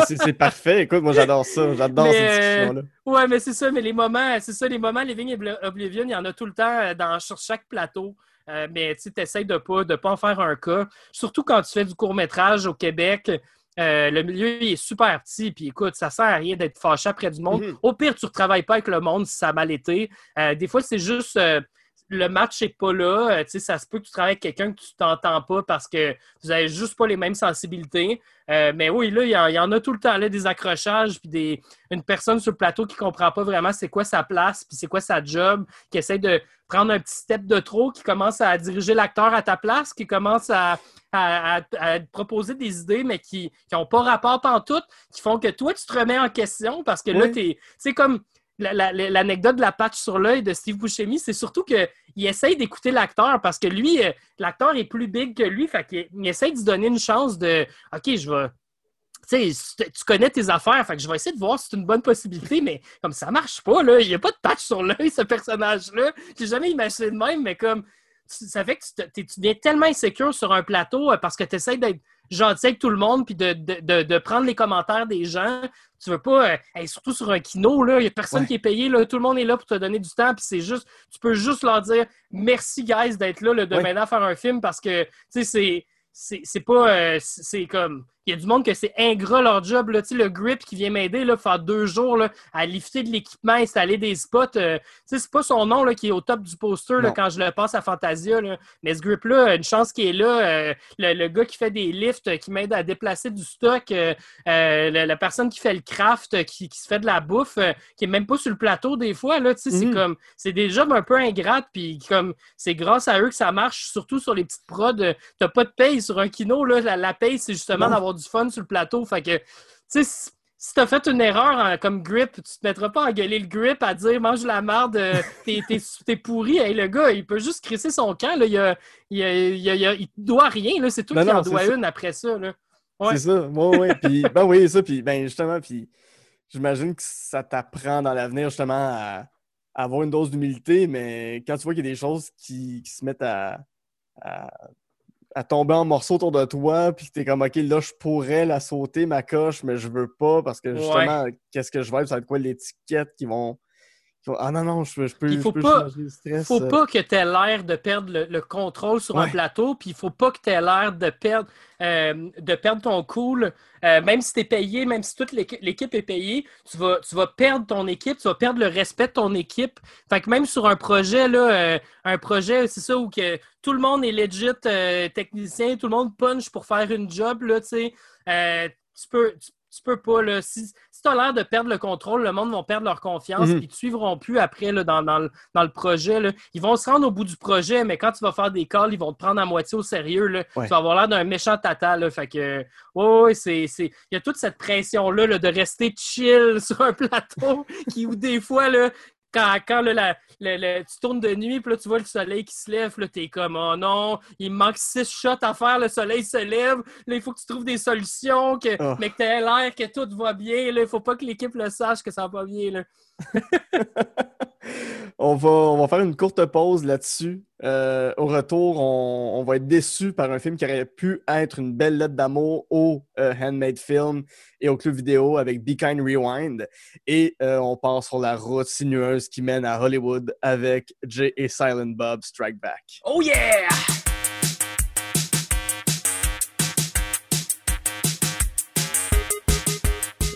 c'est- parfait. Écoute, moi j'adore ça. J'adore cette euh, discussion-là. Ouais, mais c'est ça, mais les moments, c'est ça, les moments Living Obli- Oblivion, il y en a tout le temps euh, dans, sur chaque plateau. Euh, mais tu essaies de pas, de pas en faire un cas. Surtout quand tu fais du court-métrage au Québec. euh, le milieu il est super petit, puis écoute, ça sert à rien d'être fâché après du monde. Mhm. Au pire, tu ne retravailles pas avec le monde si ça a mal été. Euh, des fois, c'est juste. Le match n'est pas là. Euh, ça se peut que tu travailles avec quelqu'un que tu t'entends pas parce que vous n'avez juste pas les mêmes sensibilités. Euh, mais oui, là, il y, en a tout le temps là, des accrochages, puis des, une personne sur le plateau qui ne comprend pas vraiment c'est quoi sa place, puis c'est quoi sa job, qui essaie de prendre un petit step de trop, qui commence à diriger l'acteur à ta place, qui commence à, à, proposer des idées, mais qui n'ont pas rapport en tout, qui font que toi, tu te remets en question parce que là, c'est comme l'anecdote de la patch sur l'œil de Steve Buscemi, c'est surtout qu'il essaye d'écouter l'acteur parce que lui, euh, l'acteur est plus big que lui, fait essaye de se donner une chance de OK, je vais. Tu sais, tu connais tes affaires, fait que je vais essayer de voir si c'est une bonne possibilité, mais comme ça marche pas, là, il n'y a pas de patch sur l'œil, ce personnage-là. J'ai jamais imaginé de même, mais comme ça fait que tu, tu deviens tellement insécure sur un plateau euh, parce que tu essaies d'être gentil avec tout le monde puis de, prendre les commentaires des gens. Tu veux pas, euh, surtout sur un kino, il n'y a personne qui est payé, là, tout le monde est là pour te donner du temps, puis c'est juste, tu peux juste leur dire merci, guys, d'être là, le de maintenant faire un film parce que, tu sais, c'est pas, euh, c'est comme, il y a du monde que c'est ingrat leur job. Là. Le grip qui vient m'aider là, faire deux jours là, à lifter de l'équipement, installer des spots. Euh, c'est pas son nom là, qui est au top du poster là, quand je le passe à Fantasia. Là. Mais ce grip-là, une chance qu'il est là. Euh, le, gars qui fait des lifts, euh, qui m'aide à déplacer du stock, la, personne qui fait le craft, qui, se fait de la bouffe, qui est même pas sur le plateau des fois. Là, C'est mm. comme c'est des jobs un peu ingrates. Puis comme c'est grâce à eux que ça marche, surtout sur les petites prods. T'as pas de paye sur un kino. Là, la, la paye, c'est justement d'avoir du fun sur le plateau. Fait que, tu sais, si t'as fait une erreur hein, comme grip, tu te mettras pas à gueuler le grip à dire mange la merde, euh, t'es pourri. Hey, le gars, il peut juste crisser son camp. Là. Il, a, il, il, doit rien. C'est tout qui en doit une après ça. C'est ça. Ouais, ouais. puis, ben oui, ça. Puis, ben justement, puis j'imagine que ça t'apprend dans l'avenir justement à, avoir une dose d'humilité, mais quand tu vois qu'il y a des choses qui, se mettent à à tomber en morceaux autour de toi, puis t'es comme, OK, là, je pourrais la sauter, ma coche, mais je veux pas, parce que justement, qu'est-ce que je vais, ça va être quoi l'étiquette qui vont ah non, non, je, je peux, il faut pas, faut euh. pas que tu aies l'air de perdre le, contrôle sur un plateau, puis il faut pas que tu aies l'air de perdre, euh, de perdre ton cool. Euh, même si tu es payé, même si toute l'équipe est payée, tu vas, tu vas perdre ton équipe, tu vas perdre le respect de ton équipe. Fait que même sur un projet, là, un projet, c'est ça, où que tout le monde est legit technicien, tout le monde punch pour faire une job, là, tu sais. tu peux, tu peux pas. Là, si si tu as l'air de perdre le contrôle, le monde va perdre leur confiance, et ils ne te suivront plus après là, dans, dans, le, dans, le, projet. Là. Ils vont se rendre au bout du projet, mais quand tu vas faire des calls, ils vont te prendre à moitié au sérieux. Là. Tu vas avoir l'air d'un méchant tata. Là. Fait que, ouais, c'est, il y a toute cette pression-là là, de rester chill sur un plateau qui, ou des fois, là, quand, quand là, tu tournes de nuit, puis là, tu vois le soleil qui se lève, là, t'es comme, oh non, il me manque six shots à faire, le soleil se lève, là, il faut que tu trouves des solutions, que, oh. mais que t'aies l'air que tout va bien, là, il faut pas que l'équipe le sache que ça va pas bien, là. on, va, faire une courte pause là-dessus. Euh, au retour, on, va être déçu par un film qui aurait pu être une belle lettre d'amour au euh, Handmade Film et au club vidéo avec Be Kind Rewind. Et euh, on part sur la route sinueuse qui mène à Hollywood avec Jay et Silent Bob Strike Back. Oh yeah!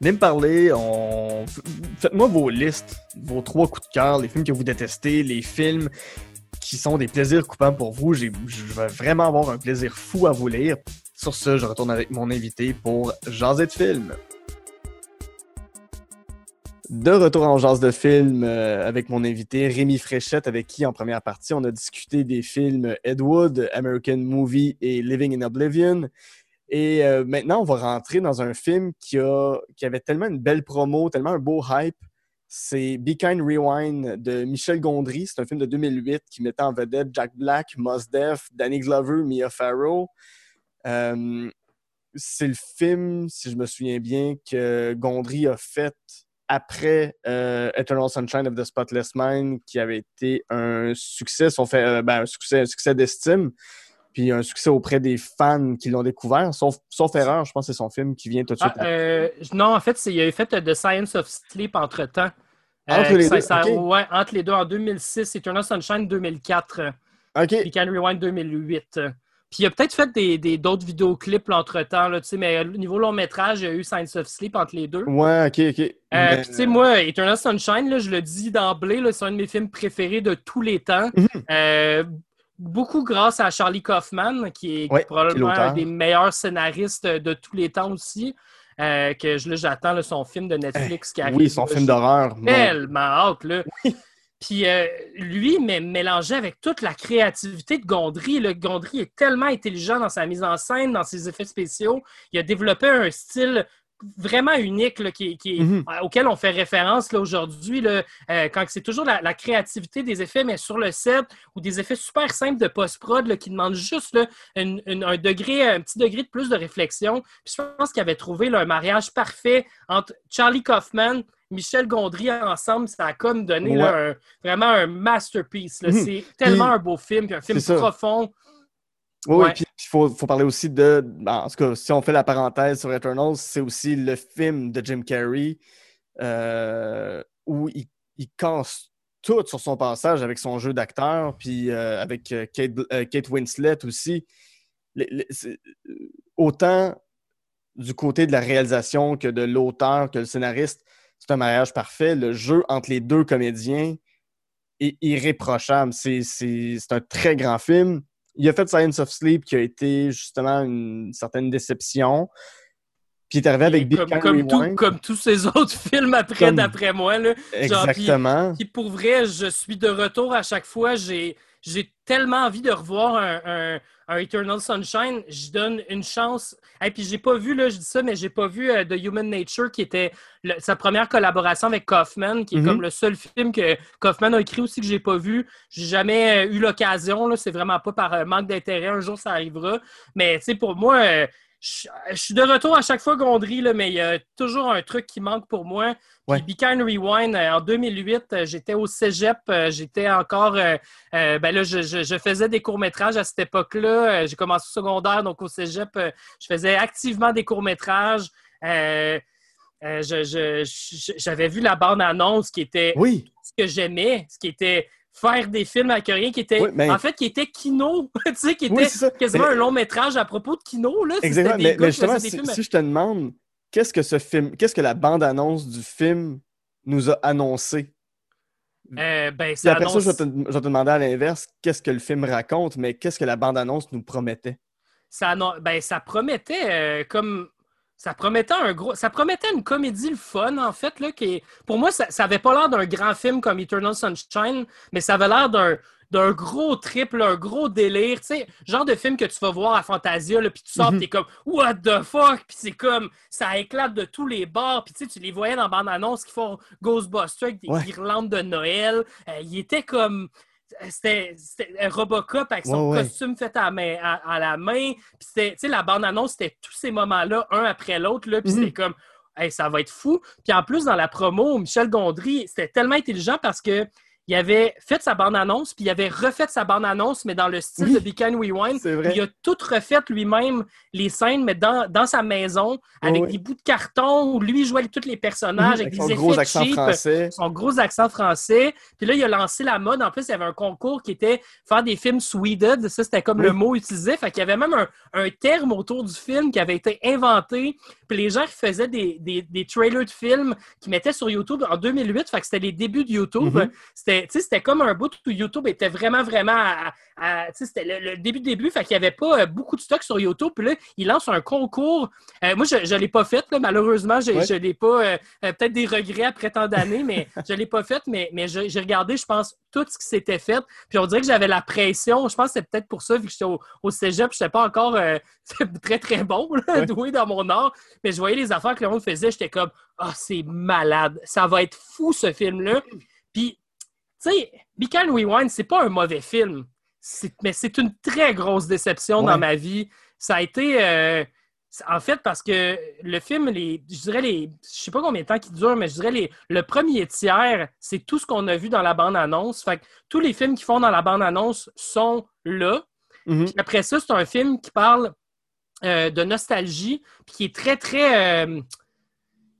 Venez me parler, faites-moi vos listes, vos trois coups de cœur, les films que vous détestez, les films qui sont des plaisirs coupants pour vous. Je vais vraiment avoir un plaisir fou à vous lire. Sur ce, je retourne avec mon invité pour Jaser de film. De retour en jazz de film euh, avec mon invité Rémi Fréchette, avec qui en première partie on a discuté des films Ed Wood, American Movie et Living in Oblivion. Et euh, maintenant, on va rentrer dans un film qui, a, qui avait tellement une belle promo, tellement un beau hype, c'est Be Kind Rewind de Michel Gondry. C'est un film de 2008 qui mettait en vedette Jack Black, Mos Def, Danny Glover, Mia Farrow. Euh, c'est le film, si je me souviens bien, que Gondry a fait après euh, Eternal Sunshine of the Spotless Mind, qui avait été un succès, fait, ben, un succès, succès d'estime. Puis un succès auprès des fans qui l'ont découvert. Sauf, sauf erreur, je pense que c'est son film qui vient tout de suite. Ah, euh, non, en fait, il a fait The Science of Sleep entre-temps. Entre les deux, ça- ouais, entre les deux, en 2006, Eternal Sunshine 2004, OK. puis Can Rewind 2008. Puis il a peut-être fait des, des- d'autres vidéoclips entre-temps, là, tu sais, mais au niveau long métrage, il y a eu Science of Sleep entre les deux. Ouais, OK, OK. Euh, Mais- puis, tu sais, moi, Eternal Sunshine, là, je le dis d'emblée, c'est un de mes films préférés de tous les temps. Mhm. Euh, beaucoup grâce à Charlie Kaufman, qui est probablement qui est l'auteur. un des meilleurs scénaristes de tous les temps aussi. euh, que j'attends son film de Netflix qui arrive. Eh, oui, son là, film d'horreur. Tellement hâte, là. Puis euh, lui, mais mélangé avec toute la créativité de Gondry. Le Gondry est tellement intelligent dans sa mise en scène, dans ses effets spéciaux. Il a développé un style vraiment unique là, qui, qui- Mhm. euh, auquel on fait référence aujourd'hui, euh, quand c'est toujours la, la créativité des effets, mais sur le set, ou des effets super simples de post-prod qui demandent juste là, une- une- un degré, un petit degré de plus de réflexion. Puis je pense qu'il avait trouvé là, un mariage parfait entre Charlie Kaufman, Michel Gondry ensemble, ça a comme donné Ouais. là, un- vraiment un masterpiece. Mhm. C'est tellement Puis- un beau film, puis un film ça. Oui, Ouais. puis il faut, faut parler aussi de. ben, en tout cas, si on fait la parenthèse sur Eternals, c'est aussi le film de Jim Carrey euh, où il, il casse tout sur son passage avec son jeu d'acteur, puis euh, avec euh, Kate, euh, Kate Winslet aussi. Les- les- c'est- autant du côté de la réalisation que de l'auteur, que le scénariste, c'est un mariage parfait. Le jeu entre les deux comédiens est irréprochable. C'est un très grand film. Il a fait Science of Sleep qui a été justement une certaine déception. Puis il est arrivé avec Big comme, comme tout- Rewind. comme tous ces autres films après, Comme- d'après moi. Là. Genre, puis- Exactement. Puis pour vrai, je suis de retour à chaque fois. J'ai, j'ai tellement envie de revoir un, un- un Eternal Sunshine. Je donne une chance. Et puis j'ai pas vu, là, je dis ça, mais j'ai pas vu euh, The Human Nature, qui était le- sa première collaboration avec Kaufman, qui est Mhm. comme le seul film que Kaufman a écrit aussi que j'ai pas vu. J'ai jamais euh, eu l'occasion. là. C'est vraiment pas par euh, manque d'intérêt. Un jour, ça arrivera. Mais tu sais, pour moi. euh, je je suis de retour à chaque fois Gondry, là, mais il y a toujours un truc qui manque pour moi. Ouais. Puis Rewind, euh, en 2008, euh, j'étais au cégep. euh, J'étais encore. euh, ben là, je, je- je faisais des courts-métrages à cette époque-là. J'ai commencé au secondaire, donc au cégep, je faisais activement des courts-métrages. Euh, euh, J'avais vu la bande-annonce qui était Oui, ce que j'aimais, ce qui était faire des films avec rien, qui était. Oui, mais- En fait, qui était Kino, tu sais, qui était quasiment Mais- un long métrage à propos de Kino. Là. Exactement. Mais, mais justement, films- si je te demande, qu'est-ce que ce film, qu'est-ce que la bande-annonce du film nous a annoncé? Euh, ben, ça après ça, je vais, te, je vais te demander à l'inverse, qu'est-ce que le film raconte, mais qu'est-ce que la bande-annonce nous promettait? ça, ben, ça promettait euh, comme. Ça promettait un gros. Ça promettait une comédie le fun, en fait, là, qui est- Pour moi, ça, ça avait pas l'air d'un grand film comme Eternal Sunshine, mais ça avait l'air d'un. D'un gros trip, là, un gros délire, tu sais, genre de film que tu vas voir à Fantasia, là, puis tu sors, Mhm. t'es comme « What the fuck? » Puis c'est comme, ça éclate de tous les bords, puis tu sais, tu les voyais dans bande-annonce qui font Ghostbusters avec des Ouais. guirlandes de Noël. Euh, il était comme... C'était un Robocop avec son Ouais, ouais. costume fait à, la main- à- à la main. Puis c'était, tu sais, la bande-annonce, c'était tous ces moments-là, un après l'autre, puis Mhm. c'était comme, hey, ça va être fou. Puis en plus, dans la promo, Michel Gondry, c'était tellement intelligent parce que il avait fait sa bande-annonce, puis il avait refait sa bande-annonce, mais dans le style Oui. de Be Kind Rewind. Vrai. Il a tout refait lui-même, les scènes, mais dans, dans sa maison, avec ouais. des bouts de carton où lui jouait tous les personnages, avec, Avec des effets cheap, français. son gros accent français. Puis là, il a lancé la mode. En plus, il y avait un concours qui était faire des films sweded. Ça, c'était comme le mot utilisé. Fait qu'il y avait même un, un terme autour du film qui avait été inventé. Puis les gens qui faisaient des, des, des trailers de films qui mettaient sur YouTube en 2008. Fait que c'était les débuts de YouTube. Mhm. C'était, comme un bout où YouTube était vraiment, vraiment à, à- c'était le, le début début. Fait qu'il n'y avait pas euh, beaucoup de stock sur YouTube. Puis là, il lance un concours. Euh, moi, je ne l'ai pas fait, là, malheureusement. Je ne l'ai pas. euh, Peut-être des regrets après tant d'années, mais je ne l'ai pas fait. Mais, mais j'ai regardé, je pense, tout ce qui s'était fait. Puis on dirait que j'avais la pression. Je pense que c'est peut-être pour ça, vu que j'étais au, au cégep, je n'étais pas encore euh, très, très bon, là, Ouais. doué dans mon art. Mais je voyais les affaires que le monde faisait. J'étais comme, ah, c'est malade. Ça va être fou, ce film-là. Puis, tu sais, Kind Rewind, c'est pas un mauvais film. Mais c'est une très grosse déception Ouais. dans ma vie. Ça a été. euh, en fait, parce que le film, les, je dirais les. Je sais pas combien de temps il dure, mais je dirais les, le premier tiers, c'est tout ce qu'on a vu dans la bande-annonce. Fait que tous les films qu'ils font dans la bande-annonce sont là. Mhm. Puis après ça, c'est un film qui parle euh, de nostalgie, puis qui est très, très. euh,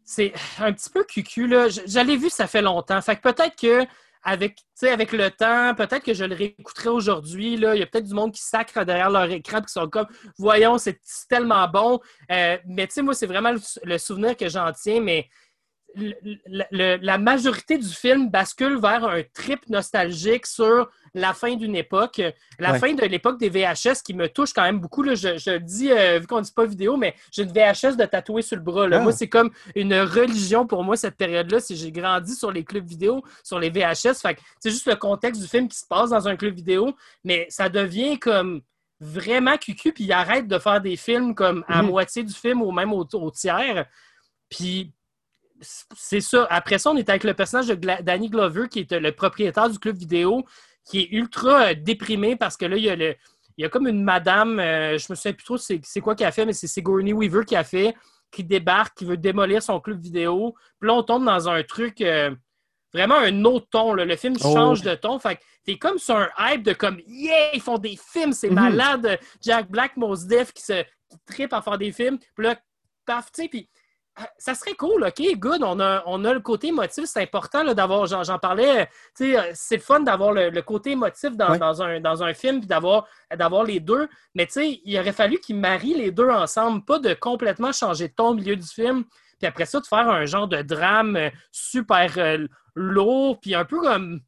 c'est un petit peu cucu, là. J- J'avais vu, ça fait longtemps. Fait que peut-être que. Avec, avec le temps, peut-être que je le réécouterai aujourd'hui. Il y a peut-être du monde qui sacre derrière leur écran qui sont comme Voyons, c'est c'est tellement bon. Euh, mais tu sais, moi, c'est vraiment le, le souvenir que j'en tiens, mais le- le- le- la majorité du film bascule vers un trip nostalgique sur la fin d'une époque, la Ouais. fin de l'époque des VHS qui me touche quand même beaucoup. Là, je, dis, euh, vu qu'on ne dit pas vidéo, mais j'ai une VHS de tatouée sur le bras. là. Ah. Moi, c'est comme une religion pour moi, cette période-là. J'ai grandi sur les clubs vidéo, sur les VHS. C'est juste le contexte du film qui se passe dans un club vidéo, mais ça devient comme vraiment cucu, puis il arrête de faire des films comme à Mhm. moitié du film ou même au, au tiers. Puis c'est ça. Après ça, on est avec le personnage de Gla- Danny Glover, qui est euh, le propriétaire du club vidéo, qui est ultra euh, déprimé parce que là, il y a, le, il y a comme une madame, euh, je me souviens plus trop c'est quoi qu'elle a fait, mais c'est Sigourney Weaver qui a fait, qui débarque, qui veut démolir son club vidéo. Puis là, on tombe dans un truc, euh, vraiment un autre ton. là. Le film Oh. change de ton. Fait que t'es comme sur un hype de comme, yeah, ils font des films, c'est Mhm. malade. Jack Black, Mos Def qui se qui trippe à faire des films. Puis là, paf, tu sais, puis ça serait cool, OK, good. On a, on a le côté émotif. C'est important d'avoir, j'en, parlais, euh, c'est le fun d'avoir le, le côté émotif dans, Ouais. dans un, dans un film puis d'avoir, d'avoir les deux. Mais tu sais, il aurait fallu qu'ils marient les deux ensemble, pas de complètement changer de ton au milieu du film. Puis après ça, de faire un genre de drame euh, super euh, lourd, puis un peu comme.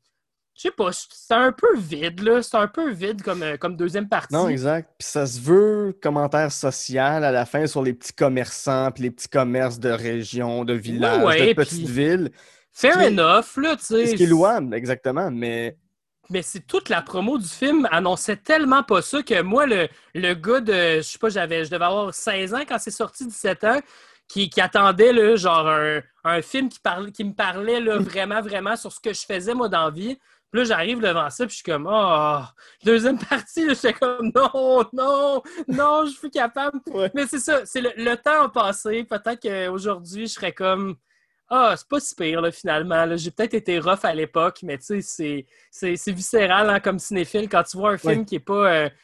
Je sais pas, c'est un peu vide, là. C'est un peu vide comme, euh, comme deuxième partie. Non, exact. Puis ça se veut commentaire social à la fin sur les petits commerçants, puis les petits commerces de régions, de villages, ouais, de petites puis- villes. Fair est- enough, là, tu sais. Ce qui est louable, exactement. Mais Mais c'est toute la promo du film annonçait tellement pas ça que moi, le, le gars de, je sais pas, j'avais, je devais avoir 16 ans quand c'est sorti, 17 ans, qui, qui attendait là, genre un, un film qui, parlait, qui me parlait là, vraiment, vraiment sur ce que je faisais moi dans la vie. Puis là, j'arrive devant ça, puis je suis comme, oh, deuxième partie, là, j'étais comme, non, non, non, je suis capable. Ouais. Mais c'est ça, c'est le, le temps a passé. Peut-être qu'aujourd'hui, je serais comme, ah, c'est pas si pire, là, finalement. là. J'ai peut-être été rough à l'époque, mais tu sais, c'est- c'est c'est viscéral hein, comme cinéphile quand tu vois un film Ouais. qui est pas. euh, tu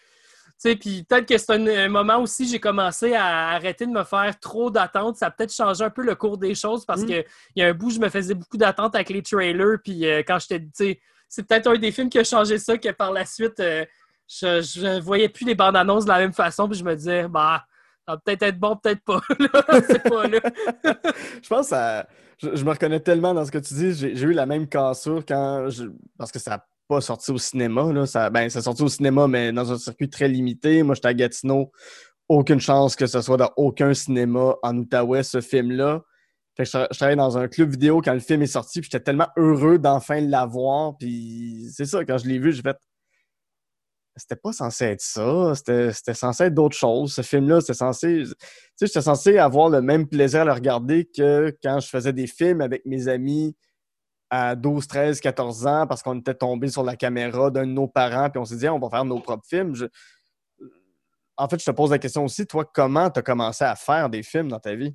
sais, puis peut-être que c'est un, un moment aussi, j'ai commencé à arrêter de me faire trop d'attentes. Ça a peut-être changé un peu le cours des choses parce Mm. que il y a un bout, je me faisais beaucoup d'attentes avec les trailers. Puis euh, quand j'étais. C'est peut-être un des films qui a changé ça, que par la suite, euh, je, je voyais plus les bandes annonces de la même façon. Puis je me disais, bah, ça va peut-être être bon, peut-être pas. je pense à. Je, me reconnais tellement dans ce que tu dis. J'ai eu la même cassure quand. Parce que ça n'a pas sorti au cinéma. Ben, ça a sorti au cinéma, mais dans un circuit très limité. Moi, j'étais à Gatineau. Aucune chance que ce soit dans aucun cinéma en Outaouais, ce film-là. Fait que je, tra- je travaillais dans un club vidéo quand le film est sorti, puis j'étais tellement heureux d'enfin l'avoir. Puis c'est ça, quand je l'ai vu, j'ai fait. C'était pas censé être ça. C'était censé être d'autres choses. Ce film-là, c'était censé. Tu sais, j'étais censé avoir le même plaisir à le regarder que quand je faisais des films avec mes amis à 12, 13, 14 ans parce qu'on était tombé sur la caméra d'un de nos parents puis on s'est dit, on va faire nos propres films. En fait, je te pose la question aussi, toi, comment tu as commencé à faire des films dans ta vie?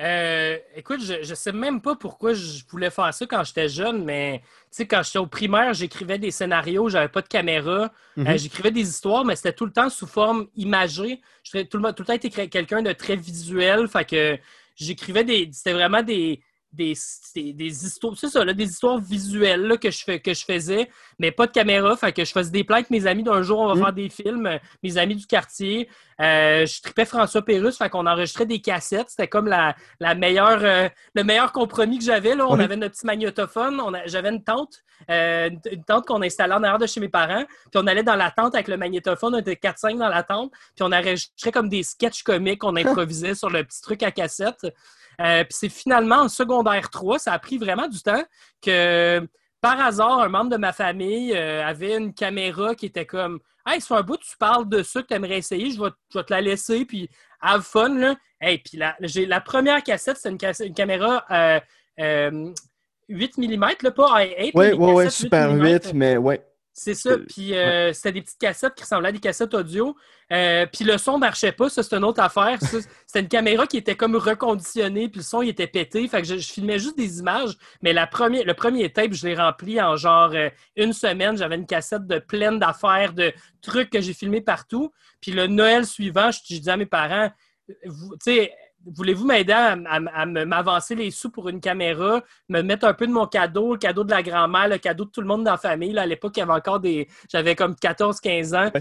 Euh, écoute, je, je sais même pas pourquoi je voulais faire ça quand j'étais jeune, mais tu sais, quand j'étais au primaire, j'écrivais des scénarios, j'avais pas de caméra, Mhm. Euh, j'écrivais des histoires, mais c'était tout le temps sous forme imagée. J'étais tout, le, tout le temps été quelqu'un de très visuel, fait que j'écrivais des. C'était vraiment des. Des, des, des histoires, c'est ça, là, des histoires visuelles là, que, je fais, que je faisais, mais pas de caméra. Fait que je faisais des plans avec mes amis d'un jour, on va Mhm. faire des films, mes amis du quartier. Euh, je tripais François Pérusse, fait qu'on enregistrait des cassettes. C'était comme la, la meilleure, euh, le meilleur compromis que j'avais. Là. On Oui. avait notre petit magnétophone, on a- j'avais une tente, euh, une, tente qu'on installait en arrière de chez mes parents. Puis on allait dans la tente avec le magnétophone, on était 4-5 dans la tente. Puis on enregistrait comme des sketchs comiques qu'on improvisait sur le petit truc à cassette. Puis c'est finalement en secondaire 3, ça a pris vraiment du temps que par hasard, un membre de ma famille euh, avait une caméra qui était comme Hey, c'est un bout, tu parles de ça que tu aimerais essayer, je vais, je vais te la laisser, puis have fun. Là. Hey, puis la, j'ai, la première cassette, c'est une, caméra euh, euh, 8 mm, là, pas i8. Oui, oui, Super 8, 8 mm. mais ouais. C'est ça. Puis euh, c'était des petites cassettes qui ressemblaient à des cassettes audio. Euh, puis le son marchait pas. Ça, c'est une autre affaire. C'était une caméra qui était comme reconditionnée. Puis le son, il était pété. Fait que je, filmais juste des images. Mais la première, le premier tape, je l'ai rempli en genre euh, une semaine. J'avais une cassette de pleine d'affaires, de trucs que j'ai filmés partout. Puis le Noël suivant, je, je disais à mes parents, tu sais, voulez-vous m'aider à, m'avancer les sous pour une caméra, me mettre un peu de mon cadeau, le cadeau de la grand-mère, le cadeau de tout le monde dans la famille? à l'époque, il y avait encore des. J'avais comme 14-15 ans.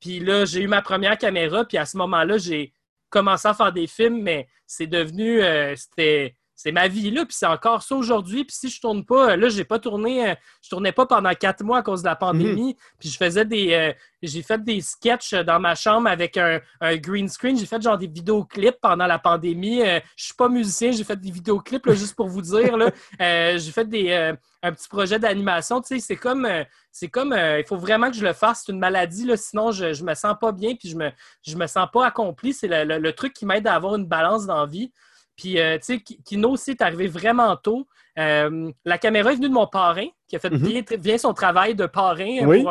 Puis là, j'ai eu ma première caméra, puis à ce moment-là, j'ai commencé à faire des films, mais c'est devenu. Euh, c'était c'est ma vie là, puis c'est encore ça aujourd'hui. Puis si je tourne pas, là, j'ai pas tourné, euh, je tournais pas pendant quatre mois à cause de la pandémie. Mhm. Puis je faisais des, euh, j'ai fait des sketchs dans ma chambre avec un, green screen. J'ai fait genre des vidéoclips pendant la pandémie. Euh, je suis pas musicien, j'ai fait des vidéoclips juste pour vous dire là. j'ai fait des, un petit projet d'animation. Tu sais, c'est comme, c'est comme, il faut vraiment que je le fasse. C'est une maladie là, sinon je, je me sens pas bien puis je me, je me sens pas accompli. C'est le, le, truc qui m'aide à avoir une balance dans la vie. Puis, euh, tu sais, Kino aussi est arrivé vraiment tôt. Euh, la caméra est venue de mon parrain, qui a fait mhm. bien, son travail de parrain. Oui.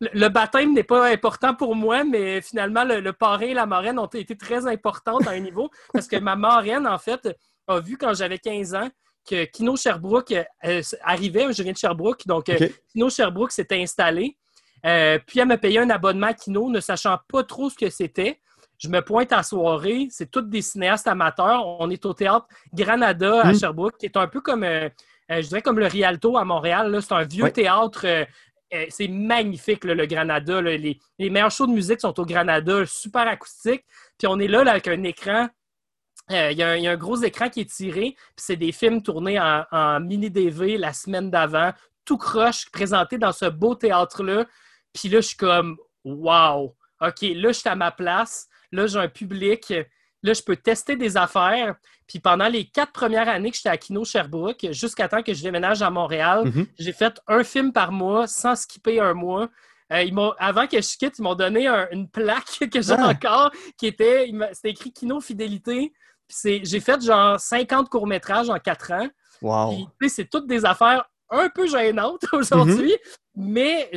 le baptême n'est pas important pour moi, mais finalement, le, parrain et la marraine ont été très importantes à un niveau, parce que ma marraine, en fait, a vu quand j'avais 15 ans que Kino Sherbrooke euh, arrivait, je viens de Sherbrooke, donc Kino Sherbrooke s'était installé. puis elle m'a payé un abonnement à Kino, ne sachant pas trop ce que c'était. Je me pointe à soirée, c'est tous des cinéastes amateurs. On est au théâtre Granada à hmm. Sherbrooke, qui est un peu comme, euh, euh, je dirais comme le Rialto à Montréal. C'est un vieux théâtre. Euh, c'est magnifique, le Granada. Les, meilleurs shows de musique sont au Granada, super acoustique. Puis on est là, avec un écran. Il y, a un gros écran qui est tiré, puis c'est des films tournés en, en mini-DV la semaine d'avant, tout croche, présenté dans ce beau théâtre-là. Puis là, je suis comme, wow! OK, là, je suis à ma place. Là, j'ai un public. Là, je peux tester des affaires. Puis pendant les quatre premières années que j'étais à Kino Sherbrooke, jusqu'à temps que je déménage à Montréal, mhm. j'ai fait un film par mois sans skipper un mois. Euh, avant que je quitte, ils m'ont donné une plaque que j'ai ah. encore qui était, c'était écrit Kino Fidélité. J'ai fait genre 50 courts-métrages en quatre ans. Wow. c'est toutes des affaires un peu gênantes aujourd'hui, mhm. mais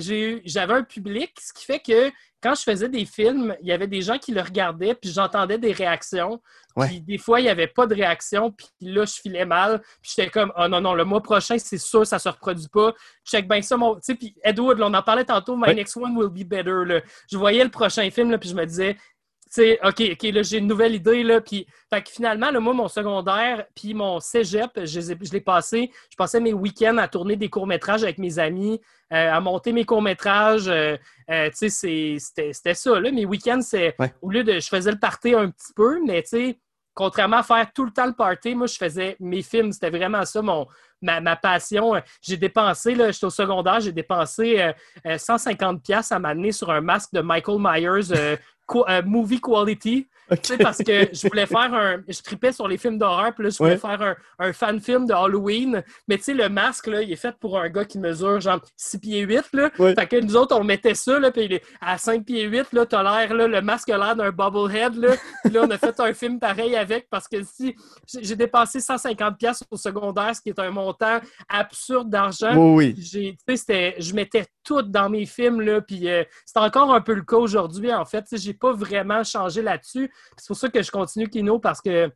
j'avais un public, ce qui fait que quand je faisais des films, il y avait des gens qui le regardaient, puis j'entendais des réactions. Puis des fois, il n'y avait pas de réaction, puis là, je filais mal. Puis j'étais comme, oh non, non, le mois prochain, c'est sûr, ça ne se reproduit pas. Check bien ça, mon. Tu sais, puis Edward, on en parlait tantôt, My Next One Will Be Better. Je voyais le prochain film, là, puis je me disais, sais, OK, OK, là, j'ai une nouvelle idée, là. Puis, fait que finalement, là, moi, mon secondaire, puis mon cégep, je, l'ai passé. Je passais mes week-ends à tourner des courts-métrages avec mes amis, euh, à monter mes courts-métrages. Euh, euh, tu sais, c'était ça, là. Mes week-ends, c'est. Au lieu de. Je faisais le party un petit peu, mais tu sais, contrairement à faire tout le temps le party, moi, je faisais mes films. C'était vraiment ça, mon, ma, passion. J'ai dépensé, là, j'étais au secondaire, j'ai dépensé 150$ à m'amener sur un masque de Michael Myers euh, movie quality. Parce que je voulais faire un. Je tripais sur les films d'horreur, puis là, je voulais faire un, un, fan film de Halloween. Mais tu sais, le masque, là, il est fait pour un gars qui mesure genre 6 pieds 8. Là. Fait que nous autres, on mettait ça, là, puis à 5 pieds 8, là, t'as l'air, là, le masque a l'air d'un bobblehead. Là. Puis là, on a fait un film pareil avec parce que si j'ai dépensé 150$ au secondaire, ce qui est un montant absurde d'argent. Oui, oui. Je mettais tout dans mes films, là, puis euh, c'est encore un peu le cas aujourd'hui, en fait. J'ai pas vraiment changé là-dessus. C'est pour ça que je continue Kino, parce que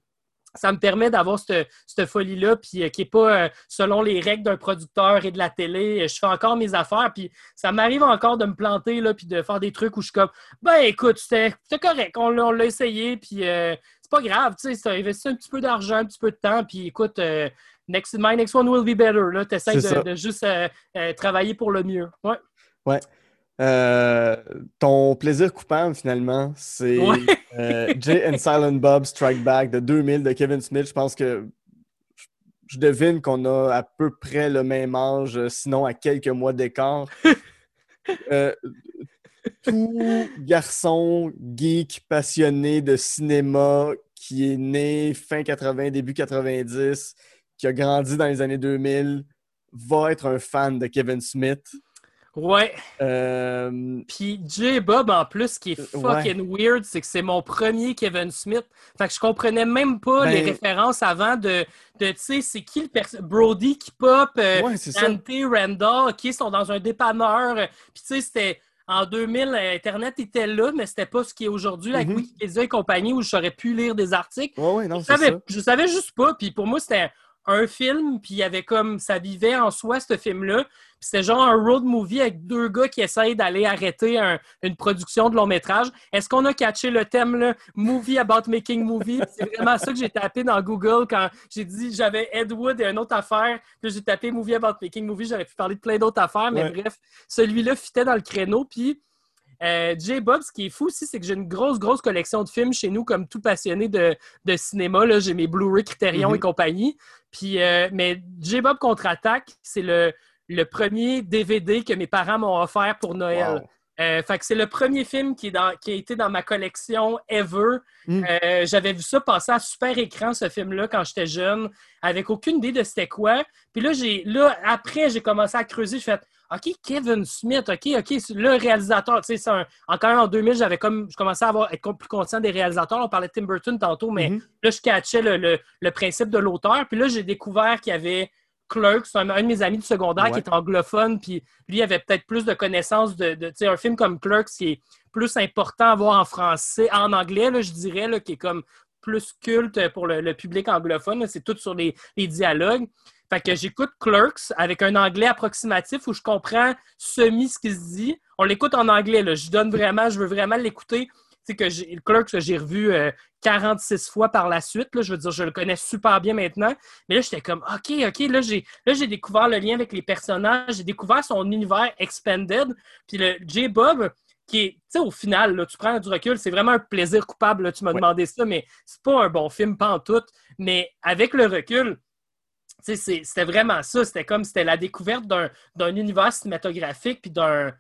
ça me permet d'avoir cette, folie-là, puis euh, qui n'est pas euh, selon les règles d'un producteur et de la télé. Je fais encore mes affaires, puis ça m'arrive encore de me planter, là, puis de faire des trucs où je suis comme, ben écoute, c'était correct, on, l'a essayé, puis c'est pas grave, tu sais, ça investi un petit peu d'argent, un petit peu de temps, puis écoute, next, my next one will be better. Tu essaies de, juste euh, euh, travailler pour le mieux. Ouais. Ouais. Euh, ton plaisir coupable, finalement, c'est Jay and Silent Bob Strike Back de 2000 de Kevin Smith. Je pense que je devine qu'on a à peu près le même âge, sinon à quelques mois d'écart. tout garçon geek passionné de cinéma qui est né fin 80, début 90, qui a grandi dans les années 2000 va être un fan de Kevin Smith. Ouais. Euh, Puis J. Bob, en plus, ce qui est Euh, fucking weird, c'est que c'est mon premier Kevin Smith. Fait que je comprenais même pas Ben- les références avant de, de tu sais, c'est qui le perso- Brody qui pop, euh, ouais. Dante, Randall, qui sont dans un dépanneur. Puis tu sais, c'était en 2000, euh, Internet était là, mais c'était pas ce qui est aujourd'hui avec Mhm. Wikipédia et compagnie où j'aurais pu lire des articles. Ouais, ouais, non, Je savais, ça. je savais juste pas. Puis pour moi, c'était un film, puis il y avait comme ça vivait en soi, ce film-là. C'était genre un road movie avec deux gars qui essayent d'aller arrêter un- une production de long métrage. Est-ce qu'on a catché le thème, là? Movie about making movie? C'est vraiment ça que j'ai tapé dans Google quand j'ai dit j'avais Ed Wood et une autre affaire. Puis j'ai tapé movie about making movie. J'aurais pu parler de plein d'autres affaires, mais Ouais. bref, celui-là fitait dans le créneau. Puis euh, J-Bob, ce qui est fou aussi, c'est que j'ai une grosse, grosse collection de films chez nous, comme tout passionné de, de cinéma. Là, j'ai mes Blu-ray Criterion Mhm. et compagnie. Puis, euh, mais J-Bob contre-attaque, c'est le, le premier DVD que mes parents m'ont offert pour Noël. Wow. Euh, fait que c'est le premier film qui, est dans, qui a été dans ma collection ever. Mm. Euh, J'avais vu ça passer à super écran, ce film-là, quand j'étais jeune, avec aucune idée de c'était quoi. Puis là, j'ai, là, après, j'ai commencé à creuser. Je fais OK, Kevin Smith, OK, OK, le réalisateur. Tu sais, encore en 2000, j'avais comme, je commençais à avoir, être plus conscient des réalisateurs. On parlait de Tim Burton tantôt, mais Mhm. là, je catchais le, le- le principe de l'auteur. Puis là, j'ai découvert qu'il y avait Clerks, un, un de mes amis du secondaire Ouais. qui est anglophone, puis lui avait peut-être plus de connaissances de, de tu sais, un film comme Clerks qui est plus important à voir en français, en anglais, là, je dirais, là, qui est comme plus culte pour le, public anglophone. C'est tout sur les, dialogues. Fait que j'écoute Clerks avec un anglais approximatif où je comprends semi ce qui se dit. On l'écoute en anglais. Là. Je donne vraiment, je veux vraiment l'écouter. Sais que Clerks, j'ai revu euh, 46 fois par la suite. Là. Je veux dire, je le connais super bien maintenant. Mais là, j'étais comme, OK, OK, là, j'ai, là, j'ai découvert le lien avec les personnages. J'ai découvert son univers expanded. Puis le J-Bob, qui est, tu sais, au final, là, tu prends du recul, c'est vraiment un plaisir coupable. là. tu m'as Ouais. demandé ça, mais c'est pas un bon film, pas en tout. Mais avec le recul, tu sais, c'est- c'était vraiment ça. C'était comme, c'était la découverte d'un, univers cinématographique, puis d'un,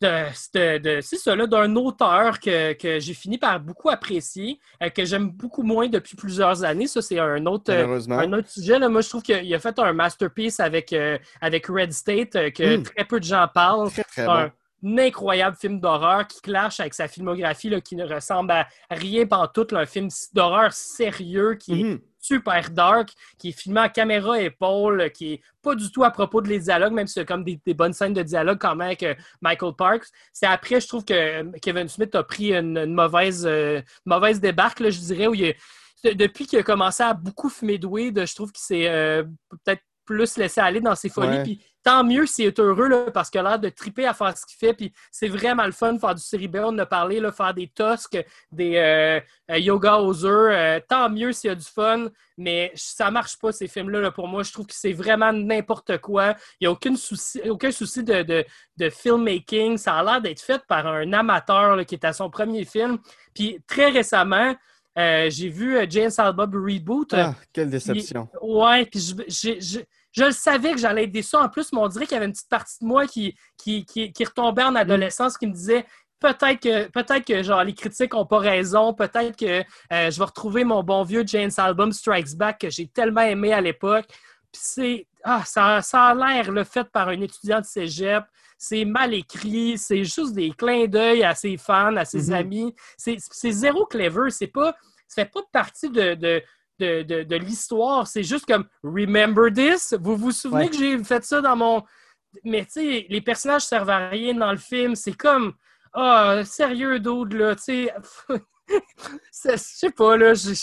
d'un auteur que, que j'ai fini par beaucoup apprécier, euh, que j'aime beaucoup moins depuis plusieurs années. Ça, c'est un autre, euh, un autre sujet. Là. Moi, je trouve qu'il a fait un masterpiece avec, euh, avec Red State que Mm. très peu de gens parlent. Très, très bon. Un, incroyable film d'horreur qui clash avec sa filmographie là, qui ne ressemble à rien tout Un film d'horreur sérieux qui est Mhm. super dark, qui est filmé à caméra épaule, qui est pas du tout à propos de les dialogues, même si c'est comme des, des bonnes scènes de dialogue quand même avec euh, Michael Parks. C'est après, je trouve que euh, Kevin Smith a pris une, une mauvaise, euh, mauvaise débarque, là, je dirais, où il depuis qu'il a commencé à beaucoup fumer de weed, je trouve qu'il s'est euh, peut-être plus laissé aller dans ses folies. Ouais. Puis tant mieux s'il est heureux là, parce qu'il a l'air de triper à faire ce qu'il fait. Puis c'est vraiment le fun de faire du cerebral, on en a parlé, là, faire des tosques, des euh, euh, yoga aux œufs. euh, tant mieux s'il y a du fun, mais ça marche pas ces films-là là, pour moi. Je trouve que c'est vraiment n'importe quoi. Il n'y a aucun souci, aucun souci de, de, de filmmaking. Ça a l'air d'être fait par un amateur là, qui est à son premier film. Puis très récemment, euh, j'ai vu James Albub Reboot. Ah, quelle déception. Ouais, puis je, je, je, je le savais que j'allais être déçu. En plus, mais on dirait qu'il y avait une petite partie de moi qui, qui, qui, qui retombait en adolescence qui me disait peut-être que peut-être que genre les critiques n'ont pas raison, peut-être que euh, je vais retrouver mon bon vieux James Album Strikes Back que j'ai tellement aimé à l'époque. Puis c'est ah, ça, ça a l'air le fait par un étudiant de cégep. C'est mal écrit, c'est juste des clins d'œil à ses fans, à ses Mhm. amis. C'est c'est zéro clever. C'est pas, ça fait pas partie de, de, de, de, de l'histoire. C'est juste comme Remember this? Vous vous souvenez Ouais. que j'ai fait ça dans mon. Mais tu sais, les personnages servent à rien dans le film. C'est comme. Ah, sérieux, d'autres, là. Tu sais. Je sais pas, là. Je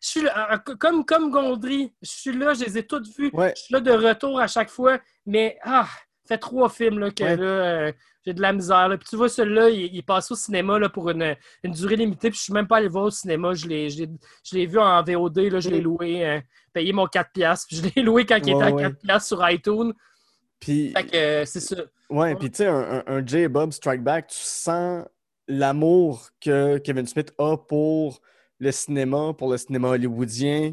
suis là, euh, comme, comme Gondry. Je suis là, je les ai toutes vues. Ouais. Je suis là de retour à chaque fois. Mais, ah, fait trois films, là, que Ouais. là, euh, j'ai de la misère. là. Puis tu vois, celui-là, il, il passe au cinéma là, pour une, une durée limitée. Puis je suis même pas allé voir au cinéma. Je l'ai, je l'ai- je l'ai vu en VOD. Là, je l'ai Mm. loué. euh, payé mon 4$. Puis je l'ai loué quand il était à ouais. 4$ sur iTunes. Puis, Fait que euh, c'est ça. ouais, puis tu sais, un J. Bob Strike Back, tu sens l'amour que Kevin Smith a pour le cinéma, pour le cinéma hollywoodien.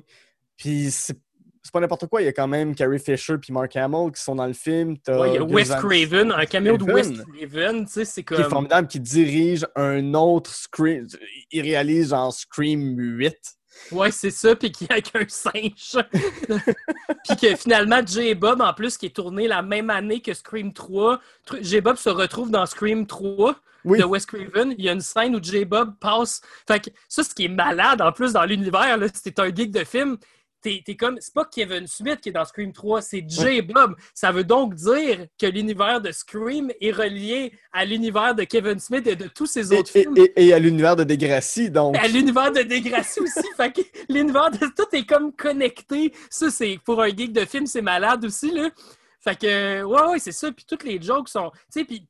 Puis c'est c'est pas n'importe quoi. Il y a quand même Carrie Fisher puis Mark Hamill qui sont dans le film. Ouais, il y a Wes Craven, un caméo de Wes Craven. Tu sais, c'est qui est comme. formidable, qui dirige un autre Scream. Il réalise genre Scream 8. Ouais, c'est ça, puis qui avec un singe. puis que finalement, J-Bob, en plus, qui est tourné la même année que Scream 3, J-Bob se retrouve dans Scream 3 de Wes Craven. Il y a une scène où J-Bob passe. Fait que ça, ce qui est malade, en plus, dans l'univers, c'est un geek de film t'es comme. C'est pas Kevin Smith qui est dans Scream 3, c'est J-Bob. Ça veut donc dire que l'univers de Scream est relié à l'univers de Kevin Smith et de tous ses autres films. Et, à l'univers de Degrassi, donc. À l'univers de Degrassi aussi. fait que l'univers de tout est comme connecté. Ça, c'est pour un geek de film, c'est malade aussi, là. Fait que, ouais, ouais, c'est ça. Puis toutes les jokes sont. Tu sais, puis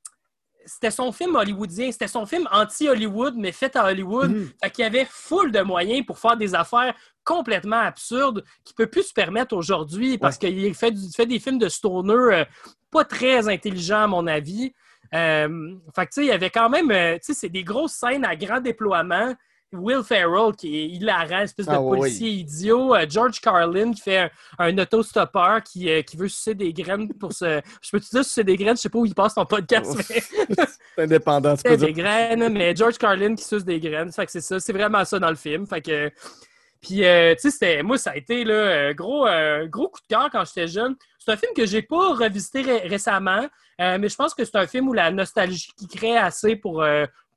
c'était son film hollywoodien, c'était son film anti-Hollywood, mais fait à Hollywood. Il mhm. Fait qu'il y avait full de moyens pour faire des affaires complètement absurdes qu'il ne peut plus se permettre aujourd'hui parce qu'il fait, fait, des films de stoner euh, pas très intelligents, à mon avis. Euh, fait que, tu sais, il y avait quand même, euh, tu sais, c'est des grosses scènes à grand déploiement. Will Ferrell qui est hilarant, espèce de ah, policier idiot. Euh, George Carlin qui fait un, un autostoppeur qui, euh, qui veut sucer des graines pour se. Je peux te dire sucer des graines, je sais pas où il passe ton podcast, mais. c'est indépendant, tu des graines, mais George Carlin qui suce des graines. Fait que c'est ça, c'est vraiment ça dans le film. Fait que. Puis, euh, tu sais, moi, ça a été là, gros, gros coup de cœur quand j'étais jeune. C'est un film que j'ai pas revisité récemment, mais je pense que c'est un film où la nostalgie qui crée assez pour,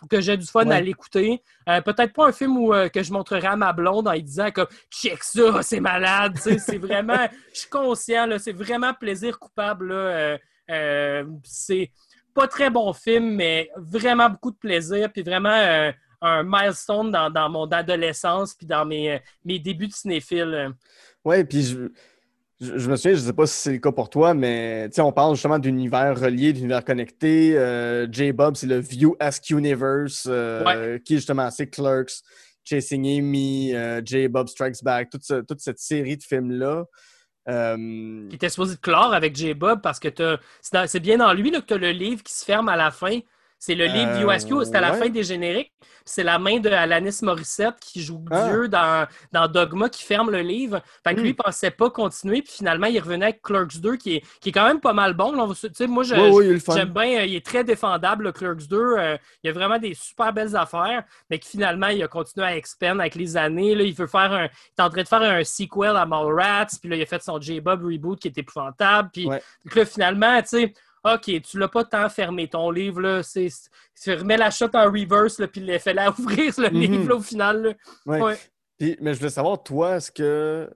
que j'ai du fun à l'écouter. Euh, peut-être pas un film où, euh, que je montrerai à ma blonde en lui disant comme check ça, c'est malade. c'est vraiment, je suis conscient, c'est vraiment plaisir coupable. Euh, c'est pas très bon film, mais vraiment beaucoup de plaisir, puis vraiment un milestone dans, mon adolescence, puis dans mes, mes débuts de cinéphile. Oui, puis je je, me souviens, je ne sais pas si c'est le cas pour toi, mais on parle justement d'univers relié, d'univers connecté. Euh, J-Bob, c'est le View Ask Universe, euh, qui est justement assez Clerks, Chasing Amy, euh, J-Bob Strikes Back, toute, toute, cette série de films-là. Qui était supposé de clore avec J-Bob parce que c'est bien dans lui là, que tu as le livre qui se ferme à la fin. C'est le livre Ask You, c'est à la fin des génériques c'est la main de Alanis Morissette qui joue ah. Dieu dans, dans, Dogma qui ferme le livre. Fait que lui, il hmm. pensait pas continuer, puis finalement, il revenait avec Clerks 2 qui est, qui est quand même pas mal bon. Là, moi, j'aime bien, euh, il est très défendable, le Clerks 2. Euh, il y a vraiment des super belles affaires, mais que finalement, il a continué à expand avec les années. Là, il veut faire un. Il est en train de faire un sequel à Mallrats, puis là, il a fait son J-Bob reboot qui est épouvantable. Puis là, finalement, tu sais OK, tu l'as pas tant fermé ton livre, là. C'est, tu remets la shot en reverse, là, puis fais-la ouvrir le mhm. livre, au final. Ouais. mais je voulais savoir, toi, est-ce que,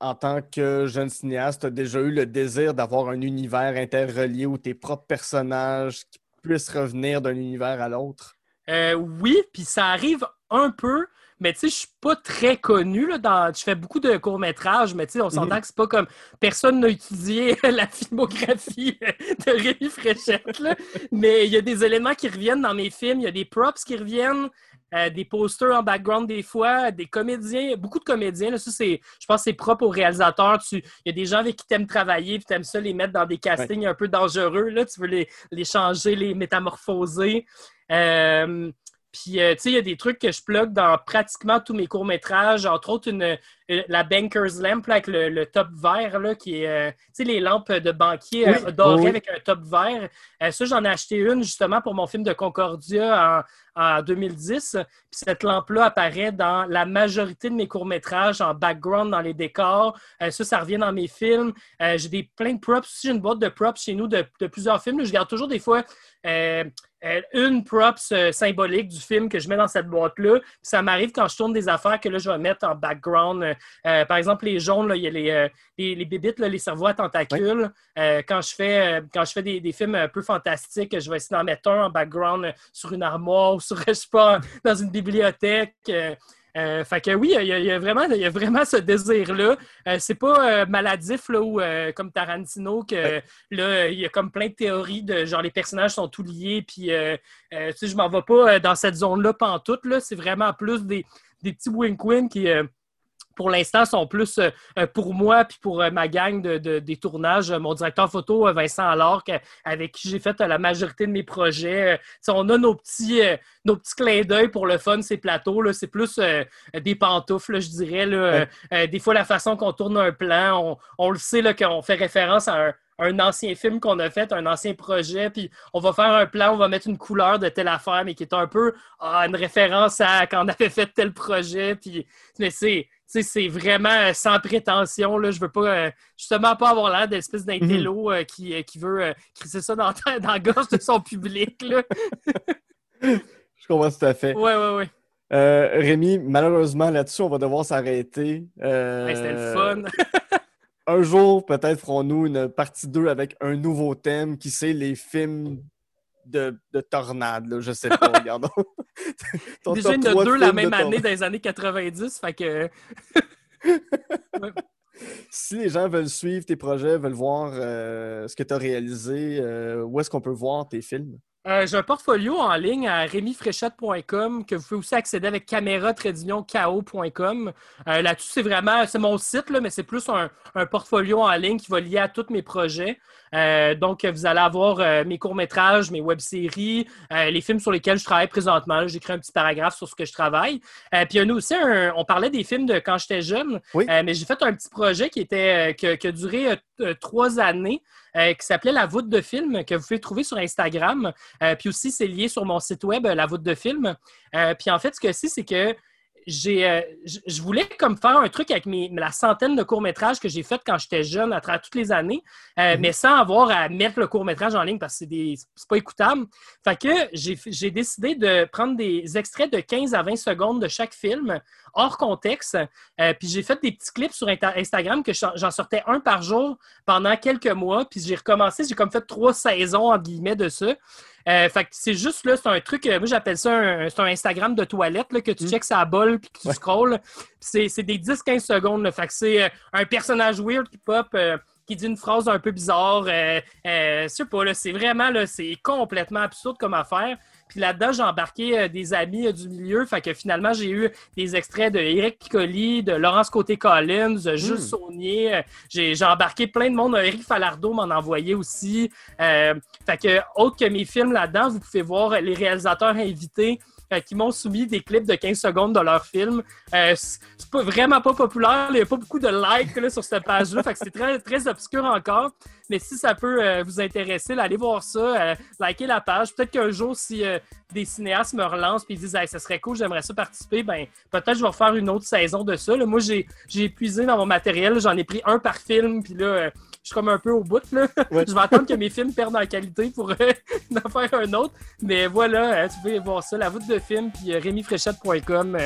en tant que jeune cinéaste, tu as déjà eu le désir d'avoir un univers interrelié où tes propres personnages puissent revenir d'un univers à l'autre? Euh, oui, puis ça arrive un peu, mais tu sais, je suis pas très connu. Là, dans... Je fais beaucoup de courts-métrages, mais tu sais, on s'entend mhm. que c'est pas comme personne n'a étudié la filmographie de Rémi Fréchette. Là. mais il y a des éléments qui reviennent dans mes films, il y a des props qui reviennent. Euh, des posters en background des fois, des comédiens, beaucoup de comédiens. Là, ça, c'est, je pense que c'est propre aux réalisateurs. Il y a des gens avec qui tu aimes travailler, tu aimes ça les mettre dans des castings un peu dangereux. Là, tu veux les, les changer, les métamorphoser. Euh, puis, euh, tu sais, il y a des trucs que je plug dans pratiquement tous mes courts-métrages, entre autres une, la Banker's Lamp avec le, top vert, là, qui est, euh, tu sais, les lampes de banquier dorées avec un top vert. ça, j'en ai acheté une justement pour mon film de Concordia en, en 2010. Puis cette lampe-là apparaît dans la majorité de mes courts-métrages, en background, dans les décors. ça, ça revient dans mes films. J'ai des plein de props aussi. J'ai une boîte de props chez nous de, de plusieurs films. Je garde toujours des fois euh, une props euh, symbolique du film que je mets dans cette boîte-là. Ça m'arrive quand je tourne des affaires que là, je vais mettre en background. Euh, par exemple, les jaunes, là, il y a les, les, les bébites, les cerveaux à tentacules. quand je fais, quand je fais des, films un peu fantastiques, je vais essayer d'en mettre un en background sur une armoire ou sur, je sais pas, dans une bibliothèque. Euh, fait que oui, il y, a, vraiment, il y a vraiment ce désir-là. Euh, c'est pas euh, maladif là, comme Tarantino que là, il y a comme plein de théories de genre les personnages sont tout liés, puis tu sais, je m'en vais pas dans cette zone-là pantoute. Là. C'est vraiment plus des, des petits wink-wink qui pour l'instant, sont plus euh, euh, pour moi puis pour euh, ma gang de, des tournages. Mon directeur photo, Vincent Allard, avec qui j'ai fait la majorité de mes projets. on a nos petits, nos petits clins d'œil pour le fun, ces plateaux. C'est plus des pantoufles, je dirais. Là. des fois, la façon qu'on tourne un plan, on, le sait qu'on fait référence à un un ancien film qu'on a fait, un ancien projet, puis on va faire un plan, on va mettre une couleur de telle affaire, mais qui est un peu ah, une référence à quand on avait fait tel projet. Puis, mais c'est, c'est vraiment euh, sans prétention. Là. Je veux pas euh, justement pas avoir l'air d'espèce d'intello mhm. qui, qui, veut crisser ça dans, dans la gorge de son public. Là. Je comprends tout à fait. Oui, oui, oui. Rémi, malheureusement, là-dessus, on va devoir s'arrêter. C'était le fun. un jour, peut-être ferons-nous une partie 2 avec un nouveau thème, qui c'est les films de, de tornades, là, je sais pas, regardons. Déjà, il y en a deux la même année dans les années 90, fait que... Si les gens veulent suivre tes projets, veulent voir euh, ce que tu as réalisé, euh, où est-ce qu'on peut voir tes films? Euh, j'ai un portfolio en ligne à rémifréchette.com que vous pouvez aussi accéder avec caméra-ko.com. Euh, là-dessus, c'est vraiment, c'est mon site, là, mais c'est plus un, portfolio en ligne qui va lier à tous mes projets. Euh, donc, vous allez avoir mes courts-métrages, mes web-séries, les films sur lesquels je travaille présentement. J'écris un petit paragraphe sur ce que je travaille. puis, il y a nous aussi, on parlait des films de quand j'étais jeune, mais j'ai fait un petit projet qui, était, qui a duré trois années. Euh, qui s'appelait La voûte de film, que vous pouvez trouver sur Instagram. Euh, puis aussi, c'est lié sur mon site web, La voûte de film. Euh, puis en fait, ce que c'est, c'est que j'ai, je voulais comme faire un truc avec mes, la centaine de courts-métrages que j'ai fait quand j'étais jeune à travers toutes les années, mhm. mais sans avoir à mettre le court-métrage en ligne parce que c'est, pas écoutable. Fait que j'ai, j'ai décidé de prendre des extraits de 15 à 20 secondes de chaque film hors contexte. Euh, puis j'ai fait des petits clips sur Instagram que j'en sortais un par jour pendant quelques mois. Puis j'ai recommencé, j'ai comme fait trois saisons, en guillemets, de ça. Euh, fait que c'est juste là, c'est un truc, euh, moi j'appelle ça un, un, Instagram de toilette, là, que tu mm. checks sa bol puis que tu scrolls. C'est des 10-15 secondes. Là, fait que c'est un personnage weird qui pop qui dit une phrase un peu bizarre. Euh, euh, sais pas, c'est vraiment, là, c'est complètement absurde comme affaire. Puis là-dedans, j'ai embarqué euh, des amis euh, du milieu. Fait que finalement, j'ai eu des extraits de Eric Piccoli, de Laurence Côté-Collins, de Jules hmm. Saunier. Euh, j'ai embarqué plein de monde. Eric Falardeau m'en envoyé aussi. fait que, autre que mes films là-dedans, vous pouvez voir les réalisateurs invités qui m'ont soumis des clips de 15 secondes de leurs films. c'est pas, vraiment pas populaire. Il n'y a pas beaucoup de likes sur cette page-là. fait que c'est très, très obscur encore. Mais si ça peut euh, vous intéresser, allez voir ça, euh, likez la page. Peut-être qu'un jour, si euh, des cinéastes me relancent et disent hey, ça serait cool, j'aimerais ça participer, ben peut-être je vais refaire une autre saison de ça. Moi, j'ai, j'ai épuisé dans mon matériel, j'en ai pris un par film, puis là, je suis comme un peu au bout. Là. je vais attendre que mes films perdent en qualité pour en faire un autre. Mais voilà, tu peux voir ça, la voûte de film, puis rémifréchette.com.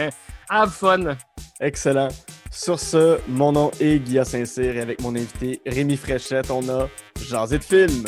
have fun! Excellent. Sur ce, mon nom est Guillaume Saint-Cyr et avec mon invité Rémi Fréchette, on a Jasé de film.